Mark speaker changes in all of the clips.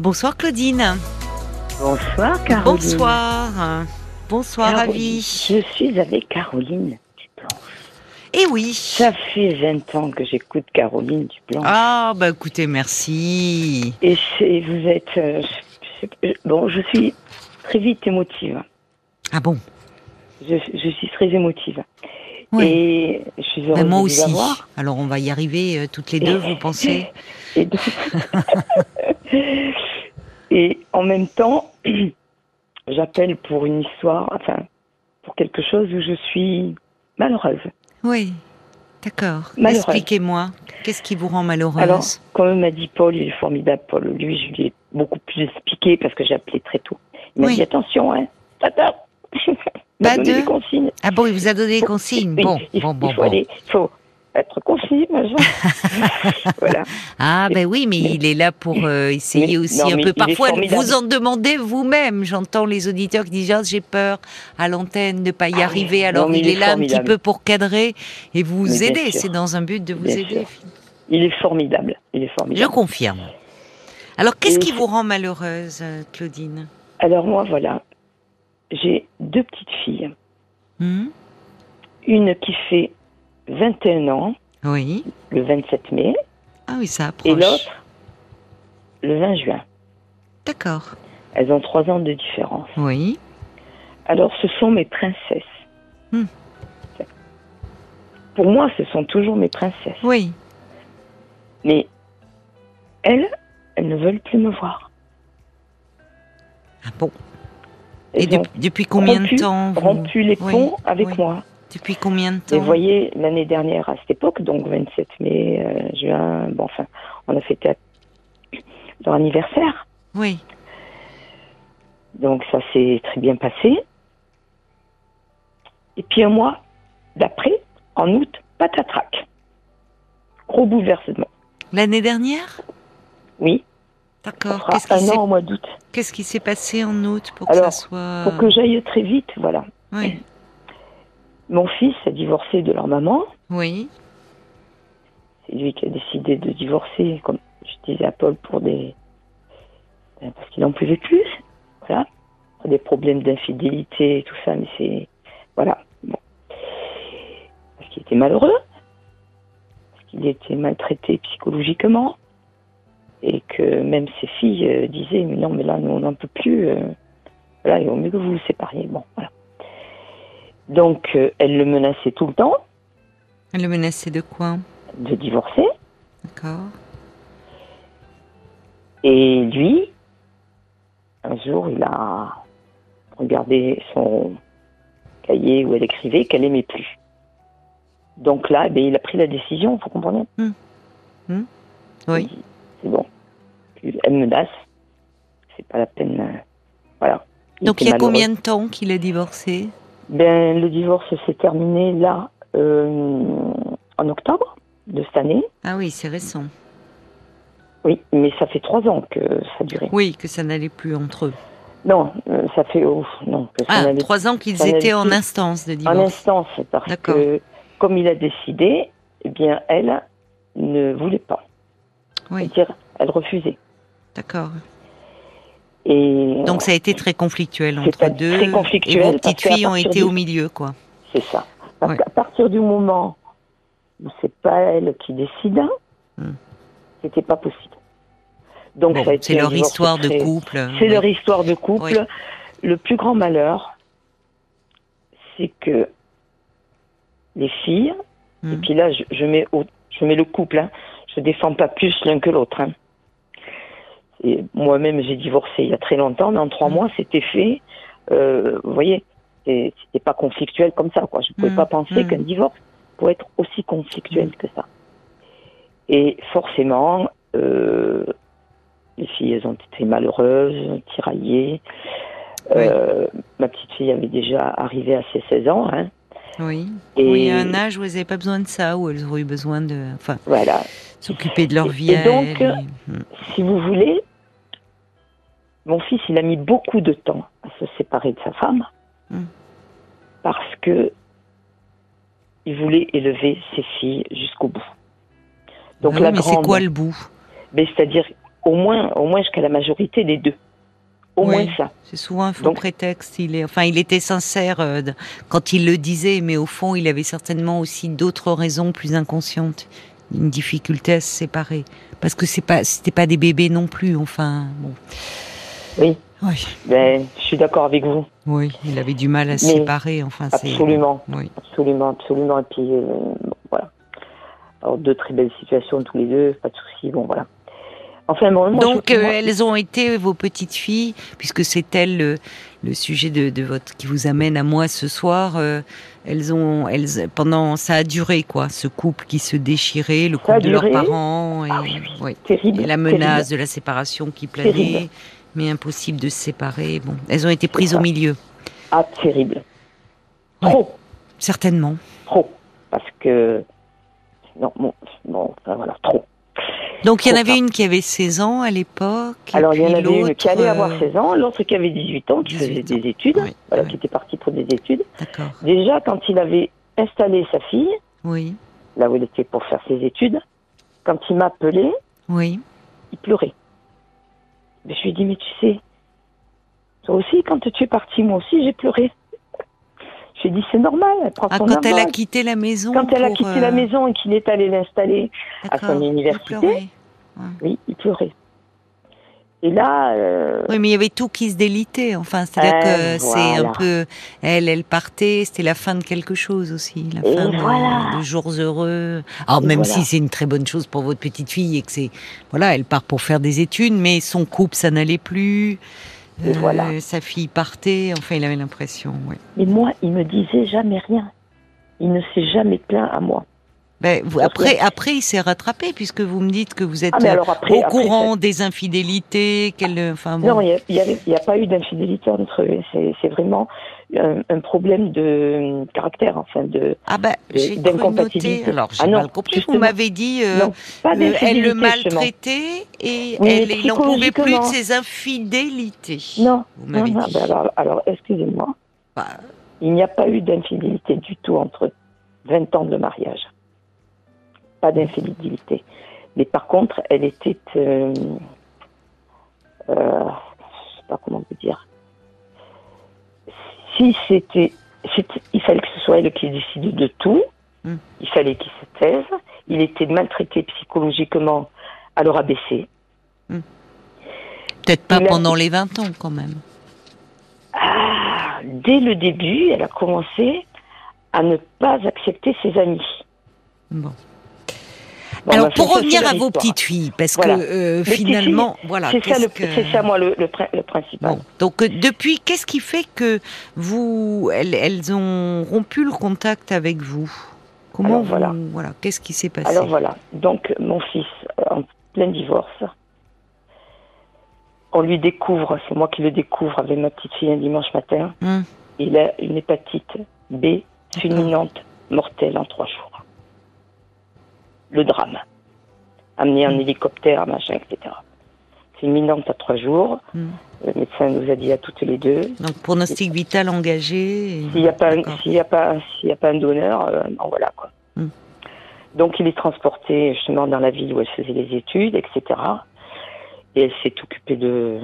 Speaker 1: Bonsoir Claudine.
Speaker 2: Bonsoir Caroline.
Speaker 1: Bonsoir. Bonsoir
Speaker 2: Caroline.
Speaker 1: Ravi.
Speaker 2: Je suis avec Caroline Duplanche.
Speaker 1: Eh oui.
Speaker 2: Ça fait 20 ans que j'écoute Caroline Duplanche.
Speaker 1: Ah bah écoutez, merci.
Speaker 2: Et vous êtes... euh, bon, je suis très vite émotive.
Speaker 1: Ah bon?
Speaker 2: Je, je suis très émotive.
Speaker 1: Oui.
Speaker 2: Et je suis heureuse
Speaker 1: Ben, moi
Speaker 2: de vous
Speaker 1: aussi.
Speaker 2: avoir.
Speaker 1: Alors on va y arriver euh, toutes les deux, vous pensez?
Speaker 2: Et, donc- Et en même temps, j'appelle pour une histoire, enfin, pour quelque chose où je suis malheureuse.
Speaker 1: Oui. D'accord. Expliquez-moi. Qu'est-ce qui vous rend malheureuse
Speaker 2: Alors, comme m'a dit Paul, il est formidable, Paul. Lui, je lui ai beaucoup plus expliqué parce que j'ai appelé très tôt. Il m'a
Speaker 1: Oui.
Speaker 2: dit attention, hein, tata.
Speaker 1: Pas de-
Speaker 2: des consignes.
Speaker 1: Ah bon, il vous a donné des consignes. Bon,
Speaker 2: il,
Speaker 1: bon,
Speaker 2: il
Speaker 1: bon,
Speaker 2: faut
Speaker 1: bon.
Speaker 2: aller, faut être concis, voilà.
Speaker 1: Ah ben oui, mais il est là pour euh, essayer
Speaker 2: Mais-
Speaker 1: aussi
Speaker 2: non,
Speaker 1: un peu. Parfois, vous en demandez vous-même. J'entends les auditeurs qui disent Ah, j'ai peur à l'antenne de pas y
Speaker 2: Ah
Speaker 1: arriver. Alors il,
Speaker 2: il
Speaker 1: est
Speaker 2: est
Speaker 1: là un petit peu pour cadrer et vous
Speaker 2: Mais
Speaker 1: aider. C'est dans un but de vous
Speaker 2: Bien
Speaker 1: aider.
Speaker 2: sûr. Il est formidable. Il est
Speaker 1: Je
Speaker 2: formidable.
Speaker 1: confirme. Alors qu'est-ce qui vous rend malheureuse, euh, Claudine?
Speaker 2: Alors moi, voilà. J'ai deux petites filles.
Speaker 1: Hmm
Speaker 2: Une qui fait 21 ans,
Speaker 1: Oui.
Speaker 2: le 27 mai,
Speaker 1: Ah oui, ça
Speaker 2: et l'autre, le 20 juin.
Speaker 1: D'accord.
Speaker 2: Elles ont trois ans de différence.
Speaker 1: Oui.
Speaker 2: Alors, ce sont mes princesses.
Speaker 1: Hmm.
Speaker 2: Pour moi, ce sont toujours mes princesses.
Speaker 1: Oui.
Speaker 2: Mais elles, elles ne veulent plus me voir.
Speaker 1: Ah bon. Et de- depuis combien
Speaker 2: rompu,
Speaker 1: de temps vous...
Speaker 2: rompu les
Speaker 1: Oui,
Speaker 2: ponts avec
Speaker 1: oui.
Speaker 2: moi.
Speaker 1: Depuis combien de temps
Speaker 2: vous voyez, l'année dernière, à cette époque, donc 27 mai, euh, juin, bon, enfin, on a fêté leur anniversaire.
Speaker 1: Oui.
Speaker 2: Donc ça s'est très bien passé. Et puis un mois d'après, en août, patatrac. Gros bouleversement.
Speaker 1: L'année dernière?
Speaker 2: Oui,
Speaker 1: D'accord. Qu'est-ce qui
Speaker 2: un
Speaker 1: s'est
Speaker 2: an au mois d'août.
Speaker 1: Qu'est-ce qui s'est passé en août pour que ça soit
Speaker 2: Pour que j'aille très vite, voilà.
Speaker 1: Oui.
Speaker 2: Mon fils a divorcé de leur maman.
Speaker 1: Oui.
Speaker 2: C'est lui qui a décidé de divorcer, comme je disais à Paul, pour des. ben, parce qu'il n'en pouvait plus. Voilà. Pour des problèmes d'infidélité et tout ça, mais c'est. Voilà. Bon. Parce qu'il était malheureux. Parce qu'il était maltraité psychologiquement. Et que même ses filles euh, disaient Mais non, mais là, nous, on n'en peut plus. euh, voilà, il vaut mieux que vous vous sépariez. Bon, voilà. Donc, euh, elle le menaçait tout le temps
Speaker 1: Elle le menaçait de quoi?
Speaker 2: De divorcer.
Speaker 1: D'accord.
Speaker 2: Et lui, un jour, il a regardé son cahier où elle écrivait qu'elle aimait plus. Donc là, eh bien, il a pris la décision, vous comprenez?
Speaker 1: Oui.
Speaker 2: Il dit, C'est bon. Elle me menace. C'est pas la peine. euh, Voilà.
Speaker 1: Donc il y a
Speaker 2: malheureux.
Speaker 1: combien de temps qu'il a divorcé?
Speaker 2: Ben, le divorce s'est terminé là, euh, en octobre de cette année.
Speaker 1: Ah oui, c'est récent.
Speaker 2: Oui, mais ça fait trois ans que ça durait.
Speaker 1: Oui, que ça n'allait plus entre eux.
Speaker 2: Non, euh, ça fait. oh, non, que ça
Speaker 1: Ah, trois ans qu'ils étaient en instance de
Speaker 2: En
Speaker 1: divorce.
Speaker 2: instance, parce que comme il a décidé, eh bien, elle ne voulait pas.
Speaker 1: Oui,
Speaker 2: C'est-à-dire, elle refusait.
Speaker 1: d'accord.
Speaker 2: Et
Speaker 1: Donc ça a été très conflictuel entre deux.
Speaker 2: très conflictuel
Speaker 1: et vos petites filles ont été
Speaker 2: du-
Speaker 1: au milieu, quoi.
Speaker 2: c'est ça. Parce
Speaker 1: Ouais.
Speaker 2: qu'à partir du moment où c'est pas elle qui décida,
Speaker 1: Hmm.
Speaker 2: c'était pas possible. Donc
Speaker 1: Bon,
Speaker 2: ça a été
Speaker 1: c'est leur histoire de couple.
Speaker 2: C'est leur histoire de couple. Le plus grand malheur, c'est que les filles, et
Speaker 1: Hmm.
Speaker 2: puis là, je, je mets, au- je mets le couple, hein, je défends pas plus l'un que l'autre. hein. Et Moi-même, j'ai divorcé il y a très longtemps, mais en trois
Speaker 1: Mm.
Speaker 2: mois, c'était fait. Euh, vous voyez, c'était pas conflictuel comme ça. Quoi. Je ne pouvais
Speaker 1: Mm.
Speaker 2: pas penser
Speaker 1: Mm.
Speaker 2: qu'un divorce pouvait être aussi conflictuel que ça. Et forcément, euh, les filles, elles ont été malheureuses, tiraillées. Euh, ma petite fille avait déjà arrivé à ses 16 ans. Hein,
Speaker 1: Oui.
Speaker 2: et
Speaker 1: Oui, un âge où elles n'avaient pas besoin de ça, où elles auraient eu besoin de enfin,
Speaker 2: voilà.
Speaker 1: s'occuper de leur vie
Speaker 2: et donc,
Speaker 1: et-
Speaker 2: si vous voulez, mon fils, il a mis beaucoup de temps à se séparer de sa femme
Speaker 1: Mm.
Speaker 2: parce que il voulait élever ses filles jusqu'au bout. Donc
Speaker 1: Ah
Speaker 2: la
Speaker 1: mais c'est quoi le bout?
Speaker 2: Mais c'est-à-dire au moins, au moins jusqu'à la majorité des deux. Au
Speaker 1: Oui.
Speaker 2: moins ça.
Speaker 1: C'est souvent un faux
Speaker 2: Donc-
Speaker 1: prétexte. Il est, enfin, il était sincère euh, quand il le disait, mais au fond, il avait certainement aussi d'autres raisons plus inconscientes, une difficulté à se séparer, parce que c'est pas, c'était pas des bébés non plus. Enfin, bon.
Speaker 2: Oui.
Speaker 1: Oui.
Speaker 2: Ben, je suis d'accord avec vous.
Speaker 1: Oui, il avait du mal à se séparer. Enfin.
Speaker 2: Absolument.
Speaker 1: Oui.
Speaker 2: Absolument, absolument. Et puis, euh, bon, voilà. Alors, deux très belles situations tous les deux, pas de soucis, bon, voilà. Enfin, bon, moi,
Speaker 1: Donc,
Speaker 2: je-
Speaker 1: euh, elles ont été vos petites filles, puisque c'est elles le, le sujet de, de votre qui vous amène à moi ce soir. euh, elles ont, elles pendant ça a duré quoi, ce couple qui se déchirait, le
Speaker 2: Ça
Speaker 1: couple de leurs parents et,
Speaker 2: Ah oui, oui.
Speaker 1: oui.
Speaker 2: terrible.
Speaker 1: et la
Speaker 2: terrible.
Speaker 1: menace de la séparation qui planait,
Speaker 2: Terrible.
Speaker 1: Mais impossible de se séparer. Bon, elles ont été prises au milieu,
Speaker 2: Ah, terrible.
Speaker 1: Ouais.
Speaker 2: Trop,
Speaker 1: certainement.
Speaker 2: trop. Parce que. Non, bon, bon enfin, voilà, trop.
Speaker 1: Donc il y en avait une qui avait 16 ans à l'époque.
Speaker 2: Alors, il y en avait une qui allait avoir
Speaker 1: euh,
Speaker 2: 16 ans, l'autre qui avait 18 ans, qui
Speaker 1: 18
Speaker 2: faisait
Speaker 1: ans.
Speaker 2: des études,
Speaker 1: Oui,
Speaker 2: voilà,
Speaker 1: oui.
Speaker 2: qui était parti pour des études.
Speaker 1: D'accord.
Speaker 2: Déjà, quand il avait installé sa fille,
Speaker 1: Oui,
Speaker 2: là où elle était pour faire ses études, quand il m'a appelé,
Speaker 1: oui.
Speaker 2: il pleurait. Mais je lui ai dit, mais tu sais, toi aussi, quand tu es parti, moi aussi, j'ai pleuré. Je lui ai dit, c'est normal, elle prend
Speaker 1: Ah,
Speaker 2: son
Speaker 1: quand elle a quitté la maison.
Speaker 2: Quand elle a quitté
Speaker 1: euh,
Speaker 2: la maison et qu'il est allé l'installer, à son
Speaker 1: il
Speaker 2: université.
Speaker 1: pleurait.
Speaker 2: oui, il pleurait. Et là, euh,
Speaker 1: Oui, mais il y avait tout qui se délitait. Enfin, c'est-à-dire
Speaker 2: Euh,
Speaker 1: que c'est un peu. Elle, elle partait, c'était la fin de quelque chose aussi. La
Speaker 2: Et
Speaker 1: fin de,
Speaker 2: voilà.
Speaker 1: de jours heureux. Alors,
Speaker 2: Et
Speaker 1: même
Speaker 2: voilà.
Speaker 1: si c'est une très bonne chose pour votre petite fille et que c'est. Voilà, elle part pour faire des études, mais son couple, ça n'allait plus. Euh,
Speaker 2: Et voilà.
Speaker 1: Sa fille partait. Enfin, il avait l'impression, oui.
Speaker 2: mais moi, il me disait jamais rien. Il ne s'est jamais plaint à moi.
Speaker 1: Ben, vous- après, après, il s'est rattrapé puisque vous me dites que vous êtes
Speaker 2: Ah, mais alors après,
Speaker 1: au
Speaker 2: après,
Speaker 1: courant des infidélités. Qu'elle, enfin, bon.
Speaker 2: Non, il n'y a, pas eu d'infidélité entre eux. C'est vraiment un, un problème de caractère, enfin de.
Speaker 1: Ah ben,
Speaker 2: d'incompatibilité.
Speaker 1: Alors, j'ai
Speaker 2: Ah
Speaker 1: mal compris. Vous m'avez dit, euh,
Speaker 2: non,
Speaker 1: euh, elle le maltraitait et
Speaker 2: Oui,
Speaker 1: elle, il n'en pouvait plus de ses infidélités.
Speaker 2: Non,
Speaker 1: Vous
Speaker 2: non, non,
Speaker 1: dit.
Speaker 2: ben alors, alors excusez-moi.
Speaker 1: Bah,
Speaker 2: Il n'y a pas eu d'infidélité du tout entre 20 ans de mariage. Pas d'infidélité. Mais par contre, elle était. Euh, euh, je sais pas comment vous dire. Si c'était. Il fallait que ce soit elle qui décide de tout.
Speaker 1: Hmm.
Speaker 2: Il fallait qu'il se taise. Il était maltraité psychologiquement à le rabaisser.
Speaker 1: Peut-être pas
Speaker 2: Il a-
Speaker 1: pendant les 20 ans quand même.
Speaker 2: Ah, dès le début, elle a commencé à ne pas accepter ses amis.
Speaker 1: Bon. Alors
Speaker 2: bah,
Speaker 1: pour revenir à vos petites filles, parce
Speaker 2: Voilà.
Speaker 1: que euh, finalement, voilà,
Speaker 2: C'est ça, le-
Speaker 1: que-
Speaker 2: ça, moi, le, le, prin- le principal.
Speaker 1: Bon, donc euh, depuis, qu'est-ce qui fait que vous, elles, elles ont rompu le contact avec vous? Comment
Speaker 2: Alors,
Speaker 1: vous,
Speaker 2: voilà.
Speaker 1: voilà, qu'est-ce qui s'est passé?
Speaker 2: Alors voilà, donc mon fils, euh, en plein divorce, on lui découvre, c'est moi qui le découvre avec ma petite fille un dimanche matin,
Speaker 1: Hum,
Speaker 2: il a une hépatite B fulminante mortelle en trois jours. Le drame. Amené en
Speaker 1: Mm.
Speaker 2: hélicoptère, machin, etc. Fulminante à trois jours.
Speaker 1: Mm.
Speaker 2: Le médecin nous a dit à toutes les deux,
Speaker 1: Donc pronostic vital engagé. et-
Speaker 2: S'il n'y a pas, un-
Speaker 1: D'accord.
Speaker 2: s'il y a pas, s'il y a pas un donneur, euh, bon, voilà quoi.
Speaker 1: Hmm.
Speaker 2: Donc il est transporté justement dans la ville où elle faisait les études, etc. Et elle s'est occupée de,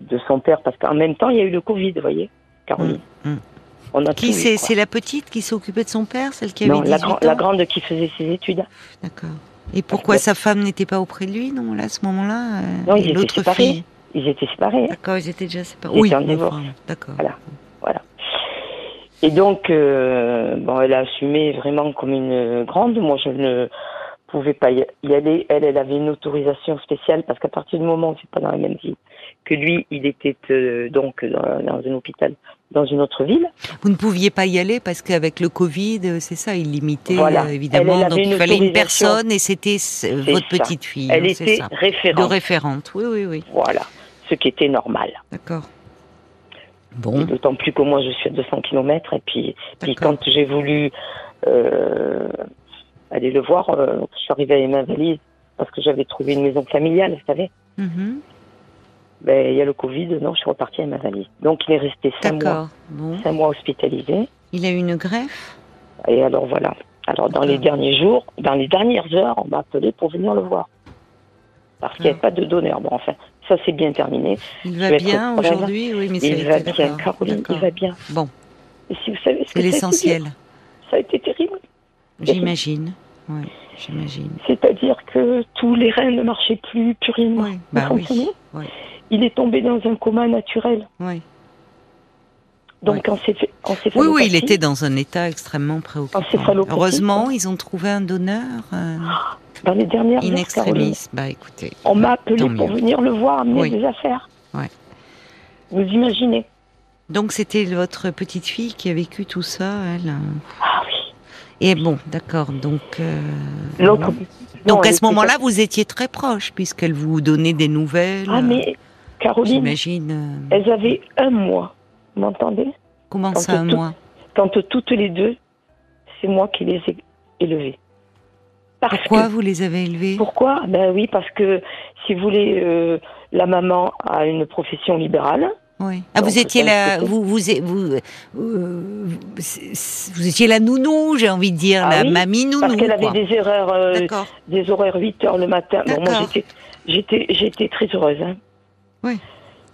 Speaker 2: de son père parce qu'en même temps il y a eu le Covid, vous voyez, Caroline.
Speaker 1: Hmm, hmm.
Speaker 2: On a
Speaker 1: Qui c'est la petite qui s'occupait de son père, celle qui
Speaker 2: Non,
Speaker 1: avait 18
Speaker 2: la,
Speaker 1: ans
Speaker 2: la grande qui faisait ses études.
Speaker 1: D'accord. Et pourquoi
Speaker 2: que-
Speaker 1: sa femme n'était pas auprès de lui, non, là, à ce moment-là euh,
Speaker 2: Non, ils étaient séparés.
Speaker 1: fille
Speaker 2: Ils étaient séparés.
Speaker 1: D'accord, ils étaient déjà séparés.
Speaker 2: Ils
Speaker 1: Oui, enfin, d'accord.
Speaker 2: Voilà. Et donc, euh, bon, elle a assumé vraiment comme une grande. Moi, je ne pouvais pas y aller. Elle, elle avait une autorisation spéciale parce qu'à partir du moment où c'est pas dans la même ville que lui, il était euh, donc dans, dans un hôpital dans une autre ville.
Speaker 1: Vous ne pouviez pas y aller parce qu'avec le Covid, euh, c'est ça, il limitait
Speaker 2: Voilà.
Speaker 1: euh, évidemment.
Speaker 2: Elle, elle
Speaker 1: donc il fallait une personne et c'était votre
Speaker 2: ça.
Speaker 1: petite fille.
Speaker 2: Elle
Speaker 1: hein,
Speaker 2: était
Speaker 1: ça. De
Speaker 2: référente.
Speaker 1: référente. Oui, oui, oui.
Speaker 2: Voilà, ce qui était normal.
Speaker 1: D'accord. Bon.
Speaker 2: D'autant plus que moi, je suis à 200 km. Et puis, quand j'ai voulu euh, aller le voir, euh, je suis arrivée avec ma valise parce que j'avais trouvé une maison familiale, vous savez.
Speaker 1: Mhm.
Speaker 2: Ben, il y a le Covid, non, je suis repartie avec ma valise. Donc, il est resté cinq mois,
Speaker 1: D'accord. Bon.
Speaker 2: cinq mois hospitalisé.
Speaker 1: Il a eu une greffe?
Speaker 2: Et alors, voilà. Alors, dans les derniers jours, dans les dernières heures, on m'a appelé pour venir le voir. parce qu'il n'y avait pas de donneur. Bon, enfin, ça c'est bien terminé.
Speaker 1: Il va bien aujourd'hui, oui, mais a
Speaker 2: Il va bien, Caroline, il va bien.
Speaker 1: Bon,
Speaker 2: Et si vous savez ce
Speaker 1: c'est
Speaker 2: été
Speaker 1: l'essentiel.
Speaker 2: Ça a été terrible.
Speaker 1: J'imagine. Oui, j'imagine.
Speaker 2: C'est-à-dire que tous les reins ne marchaient plus, plus rien ne
Speaker 1: Oui, bah oui.
Speaker 2: Il est tombé dans un coma naturel.
Speaker 1: Oui.
Speaker 2: Donc en céph- en
Speaker 1: Oui,
Speaker 2: céphalopathie,
Speaker 1: oui, il était dans un état extrêmement préoccupant. Heureusement, ils ont trouvé un donneur euh,
Speaker 2: dans les dernières
Speaker 1: in extremis. Bah écoutez,
Speaker 2: on m'a appelé pour
Speaker 1: mieux.
Speaker 2: venir le voir amener des affaires.
Speaker 1: Ouais.
Speaker 2: Vous imaginez
Speaker 1: donc c'était votre petite fille qui a vécu tout ça, elle. euh.
Speaker 2: Ah oui.
Speaker 1: Et bon, d'accord. Donc, euh,
Speaker 2: L'autre.
Speaker 1: donc à ce moment-là, vous étiez très proche puisqu'elle vous donnait des nouvelles.
Speaker 2: Ah mais Caroline,
Speaker 1: J'imagine. euh,
Speaker 2: elles avaient un mois. Vous m'entendez?
Speaker 1: Comment
Speaker 2: quand
Speaker 1: ça, un
Speaker 2: tout-
Speaker 1: mois?
Speaker 2: Quand toutes les deux, c'est moi qui les ai élevées. Parce
Speaker 1: Pourquoi
Speaker 2: que-
Speaker 1: vous les avez élevées?
Speaker 2: Pourquoi? Ben oui, parce que si vous voulez, euh, la maman a une profession libérale.
Speaker 1: Oui. Ah, vous étiez la,
Speaker 2: c'était-
Speaker 1: vous, vous, vous, euh, vous, vous étiez la nounou, j'ai envie de dire,
Speaker 2: Ah
Speaker 1: la
Speaker 2: oui,
Speaker 1: mamie nounou.
Speaker 2: Parce qu'elle avait des erreurs, euh, des horaires 8 heures le matin. Bon, moi, j'étais, j'étais, j'étais très heureuse. hein.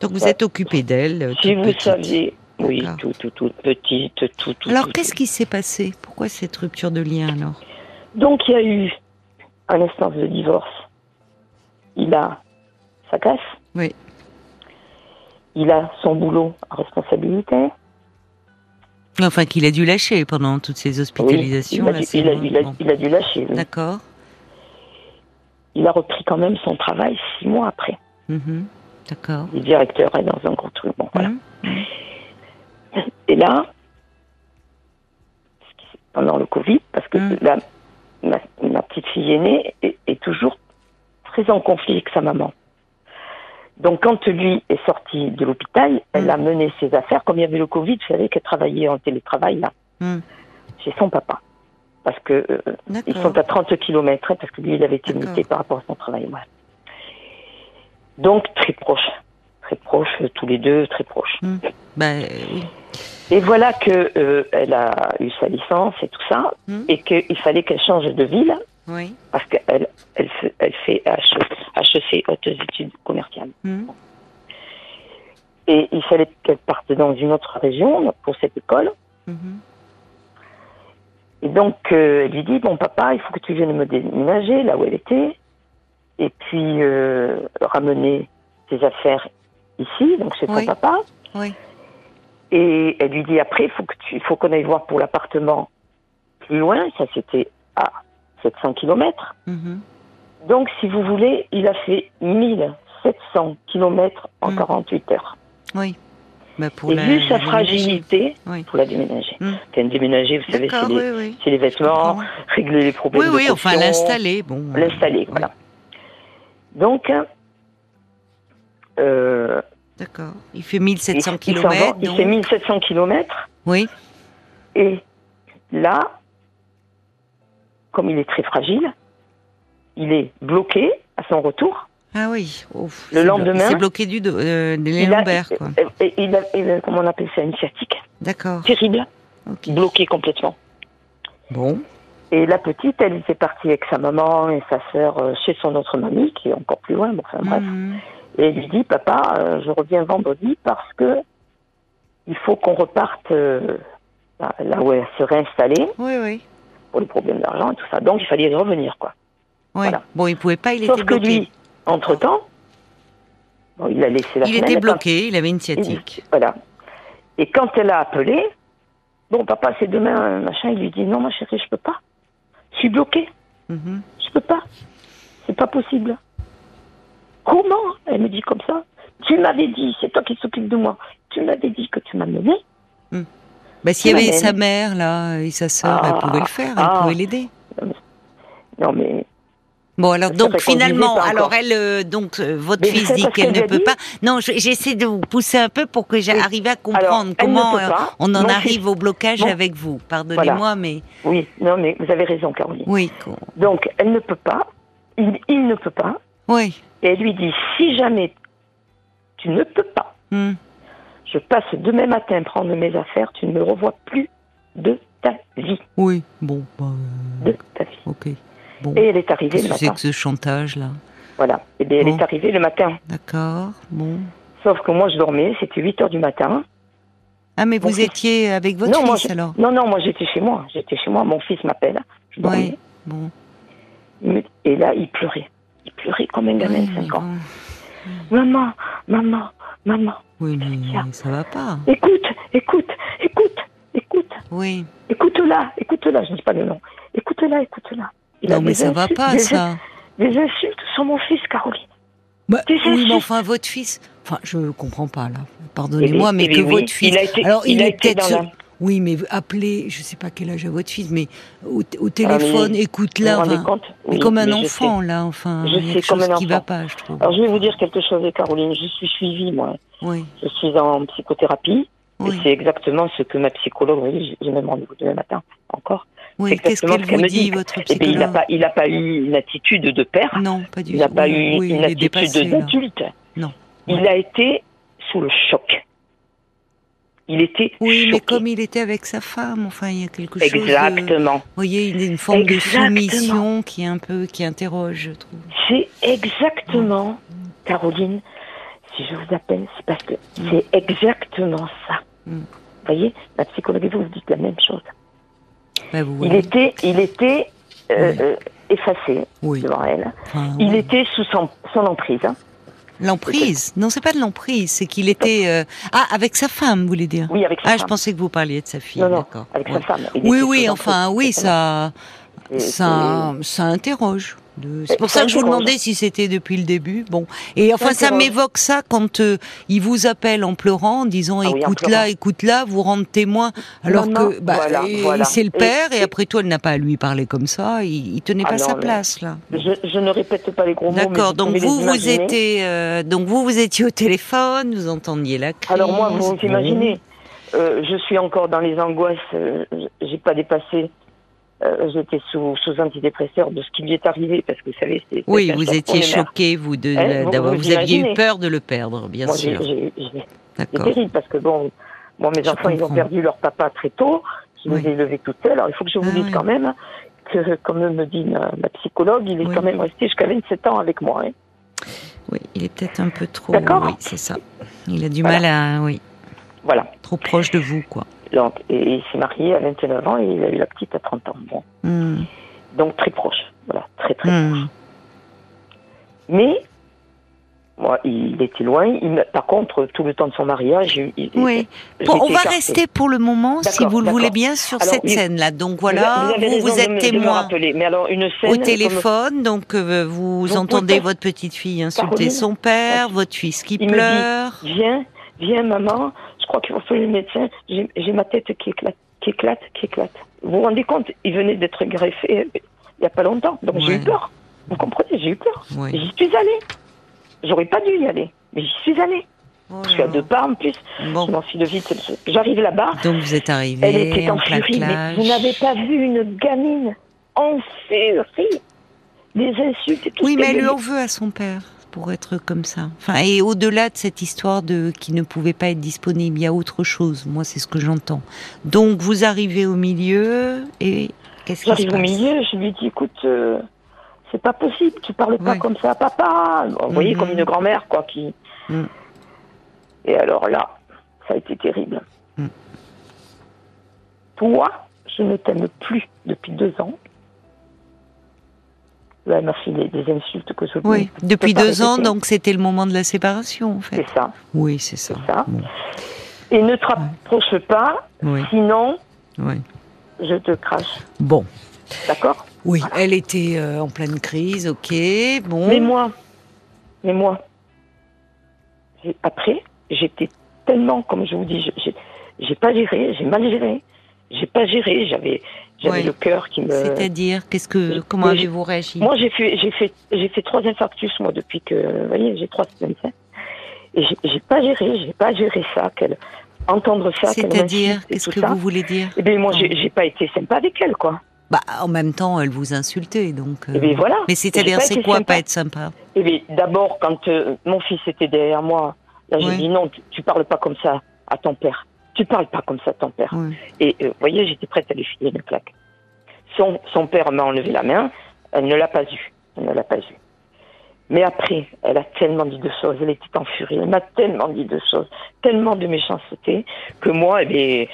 Speaker 1: Donc vous
Speaker 2: Ouais.
Speaker 1: êtes occupée d'elle. euh,
Speaker 2: Si vous
Speaker 1: petite.
Speaker 2: saviez, oui, tout, tout, toute petite, tout, tout.
Speaker 1: Alors
Speaker 2: tout,
Speaker 1: qu'est-ce
Speaker 2: tout.
Speaker 1: qui s'est passé? Pourquoi cette rupture de lien alors?
Speaker 2: Donc, il y a eu un instance de divorce. Il a sa casse.
Speaker 1: Oui.
Speaker 2: Il a son boulot à responsabilité.
Speaker 1: Enfin, qu'il a dû lâcher pendant toutes ces
Speaker 2: Oui,
Speaker 1: hospitalisations.
Speaker 2: il, a dû,
Speaker 1: c'est
Speaker 2: il, a,
Speaker 1: bon.
Speaker 2: il a-
Speaker 1: Bon.
Speaker 2: il a dû lâcher. oui.
Speaker 1: D'accord.
Speaker 2: Il a repris quand même son travail six mois après.
Speaker 1: Mhm. D'accord.
Speaker 2: Est directeur est dans un gros truc. Bon, voilà.
Speaker 1: Mhm.
Speaker 2: Et là, pendant le Covid, parce que
Speaker 1: Mm.
Speaker 2: la- ma, ma petite fille aînée est, est toujours très en conflit avec sa maman. Donc quand lui est sorti de l'hôpital, elle
Speaker 1: Mm.
Speaker 2: a mené ses affaires. Comme il y avait le Covid, je savais qu'elle travaillait en télétravail là,
Speaker 1: Mm.
Speaker 2: chez son papa. Parce que euh, ils sont à 30 km, parce que lui, il avait été limité par rapport à son travail. Donc très proche, très proche, euh, tous les deux, très proches.
Speaker 1: Euh, oui.
Speaker 2: Et voilà que euh, elle a eu sa licence et tout ça,
Speaker 1: Mm.
Speaker 2: et qu'il fallait qu'elle change de ville
Speaker 1: Oui.
Speaker 2: parce qu'elle elle, fait- elle fait HE HEC, hautes études commerciales.
Speaker 1: Mhm.
Speaker 2: Et il fallait qu'elle parte dans une autre région pour cette école.
Speaker 1: Mhm.
Speaker 2: Et donc euh, elle lui dit bon papa, il faut que tu viennes me déménager là où elle était, et puis euh, ramener tes affaires ici, donc chez son
Speaker 1: Oui.
Speaker 2: papa.
Speaker 1: Oui.
Speaker 2: Et elle lui dit après, faut il faut qu'on aille voir pour l'appartement plus loin. Ça, c'était à 700 km.
Speaker 1: Mhm.
Speaker 2: Donc, si vous voulez, il a fait 1700 km en
Speaker 1: Mm.
Speaker 2: 48 heures.
Speaker 1: Oui. Bah, pour
Speaker 2: Et
Speaker 1: la-
Speaker 2: vu sa fragilité,
Speaker 1: Oui.
Speaker 2: pour la déménager.
Speaker 1: Mm.
Speaker 2: Enfin, déménager, vous savez, c'est les,
Speaker 1: oui, oui.
Speaker 2: c'est les vêtements, régler les problèmes
Speaker 1: Oui,
Speaker 2: de
Speaker 1: oui, enfin l'installer, bon. euh,
Speaker 2: L'installer, voilà. Donc, euh,
Speaker 1: D'accord. Il fait
Speaker 2: il,
Speaker 1: 1700
Speaker 2: il va-
Speaker 1: km,
Speaker 2: il fait 1700 km.
Speaker 1: Oui.
Speaker 2: Et là, comme il est très fragile, il est bloqué à son retour.
Speaker 1: Ah oui. Ouf,
Speaker 2: Le lendemain,
Speaker 1: C'est bloqué du euh, des
Speaker 2: Il a-
Speaker 1: lombaires, quoi.
Speaker 2: et- et- il a, il a- comment on appelle ça, une sciatique
Speaker 1: D'accord.
Speaker 2: terrible,
Speaker 1: Ok.
Speaker 2: bloqué complètement.
Speaker 1: Bon.
Speaker 2: Et la petite, elle était partie avec sa maman et sa sœur euh, chez son autre mamie, qui est encore plus loin. Bon, enfin bref.
Speaker 1: Mhm.
Speaker 2: Et elle lui dit, papa, euh, je reviens vendredi parce que il faut qu'on reparte euh, là là où elle serait installée
Speaker 1: Oui, oui.
Speaker 2: Pour les problèmes d'argent et tout ça. Donc il fallait revenir, quoi. Voilà.
Speaker 1: Bon, il pouvait pas, il
Speaker 2: Sauf
Speaker 1: était
Speaker 2: que
Speaker 1: bloqué.
Speaker 2: lui, entre-temps, bon, il a laissé la
Speaker 1: il était
Speaker 2: quand-
Speaker 1: bloqué, il avait une
Speaker 2: il-
Speaker 1: sciatique.
Speaker 2: Voilà. Et quand elle a appelé, bon, papa, c'est demain, machin, il lui dit, non, ma chérie, je peux pas. Je suis bloqué.
Speaker 1: Mhm.
Speaker 2: Je peux pas. C'est pas possible. Comment Elle me dit comme ça. Tu m'avais dit, c'est toi qui s'occupe de moi. Tu m'avais dit que tu m'amenais.
Speaker 1: Bah, s'il y avait sa mère, là, et sa sœur,
Speaker 2: Ah,
Speaker 1: elle pouvait le faire, elle
Speaker 2: ah.
Speaker 1: pouvait l'aider.
Speaker 2: Non, mais
Speaker 1: Bon, alors, donc, finalement, alors, elle, euh, donc, euh, votre
Speaker 2: Mais
Speaker 1: fils dit qu'elle ne peut
Speaker 2: dit
Speaker 1: pas. Non, je- j'essaie de vous pousser un peu pour que j'arrive à comprendre
Speaker 2: Alors,
Speaker 1: comment euh, on en arrive au blocage
Speaker 2: Bon.
Speaker 1: avec vous. Pardonnez-moi, mais
Speaker 2: oui, non, mais vous avez raison, Caroline.
Speaker 1: oui,
Speaker 2: Donc, elle ne peut pas. Il, il ne peut pas.
Speaker 1: oui.
Speaker 2: Et elle lui dit, si jamais tu ne peux pas,
Speaker 1: Hmm.
Speaker 2: Je passe demain matin prendre mes affaires, tu ne me revois plus de ta vie.
Speaker 1: Oui, bon, bah,
Speaker 2: De ta vie.
Speaker 1: ok. Bon.
Speaker 2: Et elle est arrivée le
Speaker 1: c'est
Speaker 2: matin.
Speaker 1: que ce chantage, là
Speaker 2: Voilà. Et bien, elle est arrivée le matin.
Speaker 1: D'accord. Bon.
Speaker 2: Sauf que moi, je dormais, c'était 8 heures du matin.
Speaker 1: Ah, mais
Speaker 2: Mon
Speaker 1: vous
Speaker 2: fils.
Speaker 1: étiez avec votre
Speaker 2: non, moi,
Speaker 1: fils
Speaker 2: je-
Speaker 1: alors?
Speaker 2: Non, non, moi, j'étais chez moi. J'étais chez moi. Mon fils m'appelle. Je dormais.
Speaker 1: Oui. Bon.
Speaker 2: Et là, il pleurait. Il pleurait comme un gamin
Speaker 1: Oui,
Speaker 2: de 5
Speaker 1: mais
Speaker 2: ans. Maman, maman, maman.
Speaker 1: Oui, mais ça va pas.
Speaker 2: Écoute, écoute, écoute, écoute.
Speaker 1: Oui.
Speaker 2: Écoute-la, écoute-la. Je ne dis pas le nom. Écoute-la, écoute-la.
Speaker 1: Non, mais ça va pas,
Speaker 2: des-
Speaker 1: ça.
Speaker 2: Des insultes sur mon fils, Caroline.
Speaker 1: Bah,
Speaker 2: Des
Speaker 1: oui, mais enfin, votre fils. Enfin, je comprends pas là. Pardonnez-moi,
Speaker 2: Eh
Speaker 1: mais
Speaker 2: bien,
Speaker 1: que
Speaker 2: oui,
Speaker 1: votre fils.
Speaker 2: Il a été,
Speaker 1: Alors, il,
Speaker 2: a
Speaker 1: est peut-être.
Speaker 2: la...
Speaker 1: Oui, mais appelez, je sais pas quel âge a votre fils, mais au, au téléphone, écoute-la.
Speaker 2: vous rendez
Speaker 1: enfin,
Speaker 2: compte
Speaker 1: mais
Speaker 2: Oui,
Speaker 1: comme un enfant, là, enfin.
Speaker 2: Je
Speaker 1: il y a
Speaker 2: sais,
Speaker 1: quelque
Speaker 2: comme
Speaker 1: chose
Speaker 2: un
Speaker 1: qui va
Speaker 2: enfant.
Speaker 1: pas, je trouve.
Speaker 2: Alors, je vais vous dire quelque chose, Caroline. Je suis suivie, moi.
Speaker 1: Oui,
Speaker 2: Je suis en psychothérapie.
Speaker 1: oui.
Speaker 2: Et c'est exactement ce que ma psychologue m'a dit. J'ai même rendez-vous demain matin, encore.
Speaker 1: oui. Qu'est-ce qu'elle vous
Speaker 2: me
Speaker 1: dit,
Speaker 2: dit.
Speaker 1: votre
Speaker 2: Et puis, il n'a
Speaker 1: psychologue
Speaker 2: pas, il a pas eu une attitude de père.
Speaker 1: Non, pas du
Speaker 2: Il n'a
Speaker 1: tout.
Speaker 2: pas eu une attitude d'adulte.
Speaker 1: Non.
Speaker 2: Il a été sous le choc. Il était
Speaker 1: Oui, mais comme il était avec sa femme, enfin, il y a quelque chose. de-
Speaker 2: Exactement.
Speaker 1: Vous voyez, il y a une forme
Speaker 2: Exactement.
Speaker 1: de soumission qui est un peu, qui interroge, je trouve.
Speaker 2: C'est exactement, Caroline, si je vous appelle, c'est parce que c'est exactement ça.
Speaker 1: Mm.
Speaker 2: Vous voyez, la psychologue et vous, vous dites la même chose.
Speaker 1: Bah, vous
Speaker 2: Il était, il était euh,
Speaker 1: Oui.
Speaker 2: euh, effacé
Speaker 1: Oui.
Speaker 2: devant elle.
Speaker 1: Enfin,
Speaker 2: Il
Speaker 1: oui.
Speaker 2: était sous son, son emprise. hein.
Speaker 1: L'emprise Non, c'est pas de l'emprise, c'est qu'il était. euh, Ah, avec sa femme, vous voulez dire
Speaker 2: Oui, avec sa
Speaker 1: Ah, je
Speaker 2: femme.
Speaker 1: pensais que vous parliez de sa fille.
Speaker 2: non, avec
Speaker 1: Ouais.
Speaker 2: sa femme.
Speaker 1: Oui, oui, enfin, oui, ça, ça, ça interroge. De- C'est pour
Speaker 2: ça
Speaker 1: que je vous demandais si c'était depuis le début. Bon, et enfin, ça m'évoque ça quand euh, il vous appelle en pleurant, en disant
Speaker 2: Ah oui, en
Speaker 1: écoute-la,
Speaker 2: pleurant.
Speaker 1: écoute-la, vous rendre témoin, alors que bah,
Speaker 2: voilà,
Speaker 1: et-
Speaker 2: voilà.
Speaker 1: c'est le père, et,
Speaker 2: et-
Speaker 1: après tout, elle n'a pas à lui parler comme ça. Il, il tenait
Speaker 2: Ah
Speaker 1: pas
Speaker 2: non,
Speaker 1: sa place là.
Speaker 2: Je, je ne répète pas les gros mots.
Speaker 1: D'accord.
Speaker 2: vous
Speaker 1: Donc vous, vous étiez, euh, donc vous, vous étiez au téléphone, vous entendiez la crise.
Speaker 2: Alors moi, vous
Speaker 1: bon.
Speaker 2: imaginez, euh, je suis encore dans les angoisses. euh, j'ai pas dépassé. Euh, J'étais sous, sous antidépresseur de ce qui lui est arrivé parce que vous savez, c'est.
Speaker 1: Oui, vous étiez
Speaker 2: les mères.
Speaker 1: choqué, vous, de,
Speaker 2: Hein, vous-
Speaker 1: d'avoir,
Speaker 2: vous
Speaker 1: vous, aviez eu peur de le perdre, bien
Speaker 2: Moi,
Speaker 1: sûr.
Speaker 2: C'est terrible parce que bon, moi, mes
Speaker 1: Je
Speaker 2: enfants, ils ont perdu leur papa très tôt. Je
Speaker 1: Oui.
Speaker 2: les ai élevés seules. Alors, il faut que je vous
Speaker 1: Ah
Speaker 2: dise
Speaker 1: oui.
Speaker 2: quand même que, comme me dit ma, ma psychologue, il est
Speaker 1: Oui.
Speaker 2: quand même resté jusqu'à 27 ans avec moi. hein.
Speaker 1: Oui, il est peut-être un peu trop.
Speaker 2: D'accord.
Speaker 1: Oui, c'est ça. Il a du
Speaker 2: Voilà.
Speaker 1: mal à, oui,
Speaker 2: Voilà.
Speaker 1: trop proche de vous, quoi.
Speaker 2: Donc, et il s'est marié à 29 ans et il a eu la petite à 30 ans. Bon.
Speaker 1: Hmm.
Speaker 2: Donc, très proche. Voilà, très, très
Speaker 1: Hmm.
Speaker 2: Mais, moi, il était loin. Il par contre, tout le temps de son mariage, il,
Speaker 1: Oui. Bon, on va
Speaker 2: écartée.
Speaker 1: rester pour le moment, si vous le voulez bien, sur
Speaker 2: Alors,
Speaker 1: cette scène-là. Donc voilà, vous, êtes
Speaker 2: me-
Speaker 1: témoin
Speaker 2: rappeler. Mais alors, une scène.
Speaker 1: au
Speaker 2: comme-
Speaker 1: téléphone, donc euh, vous
Speaker 2: Vous
Speaker 1: entendez votre petite fille insulter
Speaker 2: Caroline
Speaker 1: son père, votre fils qui
Speaker 2: Il me dit-
Speaker 1: pleure.
Speaker 2: Viens, viens, maman. Je crois qu'il faut faire le médecin. J'ai ma tête qui éclate, qui éclate, qui éclate. Vous vous rendez compte Il venait d'être greffé il n'y a pas longtemps. Donc j'ai eu peur. Vous comprenez J'ai eu peur. J'y suis allée. J'aurais pas dû y aller. Mais j'y suis allée.
Speaker 1: Oh
Speaker 2: Je suis à deux pas en plus. Je
Speaker 1: Bon,
Speaker 2: m'enfile vite. J'arrive là-bas.
Speaker 1: donc vous êtes
Speaker 2: Elle
Speaker 1: arrivé
Speaker 2: était en furie. Mais vous n'avez pas vu une gamine en furie. Des insultes et tout
Speaker 1: Oui, mais elle lui en veut à son père pour être comme ça. Enfin, et au-delà de cette histoire de qui ne pouvait pas être disponible, il y a autre chose. Moi, c'est ce que j'entends. Donc, vous arrivez au milieu et qu'est-ce qui se
Speaker 2: J'arrive au milieu, je lui dis, écoute, euh, c'est pas possible, tu parles pas
Speaker 1: Ouais.
Speaker 2: comme ça à papa. Vous voyez,
Speaker 1: Mhm.
Speaker 2: comme une grand-mère, quoi, qui...
Speaker 1: Mhm.
Speaker 2: Et alors là, ça a été terrible.
Speaker 1: Mhm.
Speaker 2: Toi, je ne t'aime plus depuis deux ans. Elle m'a filé des insultes que je
Speaker 1: Oui, depuis deux ans, donc c'était le moment de la séparation, en fait.
Speaker 2: C'est ça,
Speaker 1: Oui, c'est ça.
Speaker 2: ça.
Speaker 1: Bon,
Speaker 2: Et ne te rapproche pas,
Speaker 1: oui,
Speaker 2: sinon,
Speaker 1: oui.
Speaker 2: je te crache.
Speaker 1: Bon,
Speaker 2: D'accord?
Speaker 1: Oui, elle était euh, en pleine crise, ok, bon.
Speaker 2: Mais moi, mais moi, après, j'étais tellement, comme je vous dis, j'ai pas géré, j'ai mal géré, j'ai pas géré, j'avais j'avais
Speaker 1: Ouais.
Speaker 2: le cœur qui me.
Speaker 1: C'est-à-dire, qu'est-ce que, comment avez-vous réagi?
Speaker 2: Moi, j'ai fait, j'ai fait, j'ai fait trois infarctus moi depuis que, vous voyez, j'ai trois semaines. Et j'ai- pas géré, j'ai pas géré ça, qu'elle entendre ça,
Speaker 1: C'est-à-dire,
Speaker 2: et
Speaker 1: qu'est-ce que
Speaker 2: ça.
Speaker 1: vous voulez dire?
Speaker 2: Eh bien, moi, j'ai pas été sympa avec elle, quoi.
Speaker 1: Bah, en même temps, elle vous insultait, donc. euh,
Speaker 2: Eh bien, voilà.
Speaker 1: Mais c'est-à-dire, c'est quoi
Speaker 2: sympa.
Speaker 1: pas être sympa?
Speaker 2: Eh bien, d'abord, quand euh, mon fils était derrière moi, là, j'ai dit non, tu, tu parles pas comme ça à ton père. Tu parles pas comme ça ton père.
Speaker 1: Ouais.
Speaker 2: Et euh, vous voyez, j'étais prête à lui filer une claque. Son, son père m'a enlevé la main, elle ne l'a pas eu. Elle ne l'a pas eu. Mais après, elle a tellement dit de choses, elle était en furie, elle m'a tellement dit de choses, tellement de méchanceté, que moi, eh bien,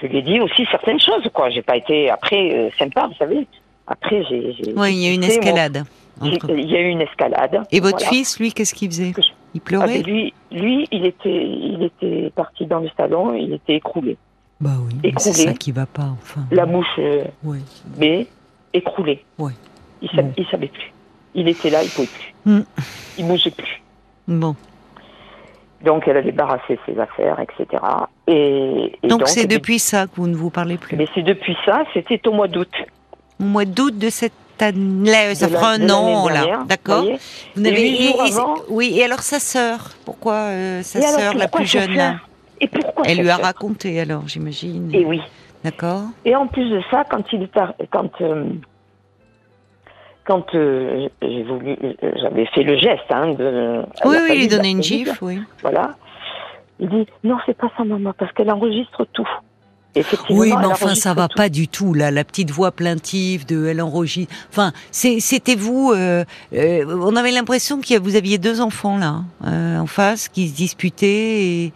Speaker 2: je lui ai dit aussi certaines choses, quoi. J'ai pas été, après, euh, sympa, vous savez. Après, j'ai...
Speaker 1: Oui, il y a eu une escalade. Entre-
Speaker 2: Il y a eu une escalade.
Speaker 1: Et votre
Speaker 2: Voilà.
Speaker 1: fils, lui, qu'est-ce qu'il faisait? Il
Speaker 2: Ah,
Speaker 1: pleurait
Speaker 2: ben, lui, lui, il était, il était parti dans le salon, il était écroulé.
Speaker 1: Bah oui, mais c'est ça qui va pas, enfin.
Speaker 2: La bouche euh,
Speaker 1: Ouais.
Speaker 2: bée, écroulée.
Speaker 1: Ouais.
Speaker 2: Il, sa-
Speaker 1: Bon.
Speaker 2: il savait plus. Il était là, il pouvait plus.
Speaker 1: Hmm.
Speaker 2: Il bougeait plus.
Speaker 1: Bon.
Speaker 2: Donc elle a débarrassé ses affaires, etc. Et, et
Speaker 1: Donc c'est depuis ça que vous ne vous parlez plus?
Speaker 2: Mais c'est depuis ça, c'était au mois d'août.
Speaker 1: Au mois d'août de cette année, ça
Speaker 2: de la-
Speaker 1: fera
Speaker 2: de
Speaker 1: un
Speaker 2: l'année
Speaker 1: an là, d'accord
Speaker 2: vous et- avant-
Speaker 1: oui. Et alors sa sœur, pourquoi euh, sa sœur la plus jeune
Speaker 2: Et pourquoi
Speaker 1: Elle lui a raconté alors, j'imagine.
Speaker 2: Et oui.
Speaker 1: D'accord.
Speaker 2: Et en plus de ça, quand il quand euh, quand euh, j'ai voulu, euh, j'avais fait le geste, hein, de.
Speaker 1: Oui, oui,
Speaker 2: famille
Speaker 1: lui donner une gifle, oui.
Speaker 2: Voilà. Il dit non, c'est pas ça, maman, parce qu'elle enregistre tout.
Speaker 1: Oui, mais enfin, ça va
Speaker 2: tout.
Speaker 1: pas du tout là. La petite voix plaintive de elle enregistre. Enfin, c'était vous. euh, euh, on avait l'impression que vous aviez deux enfants là, euh, en face, qui se disputaient. Et...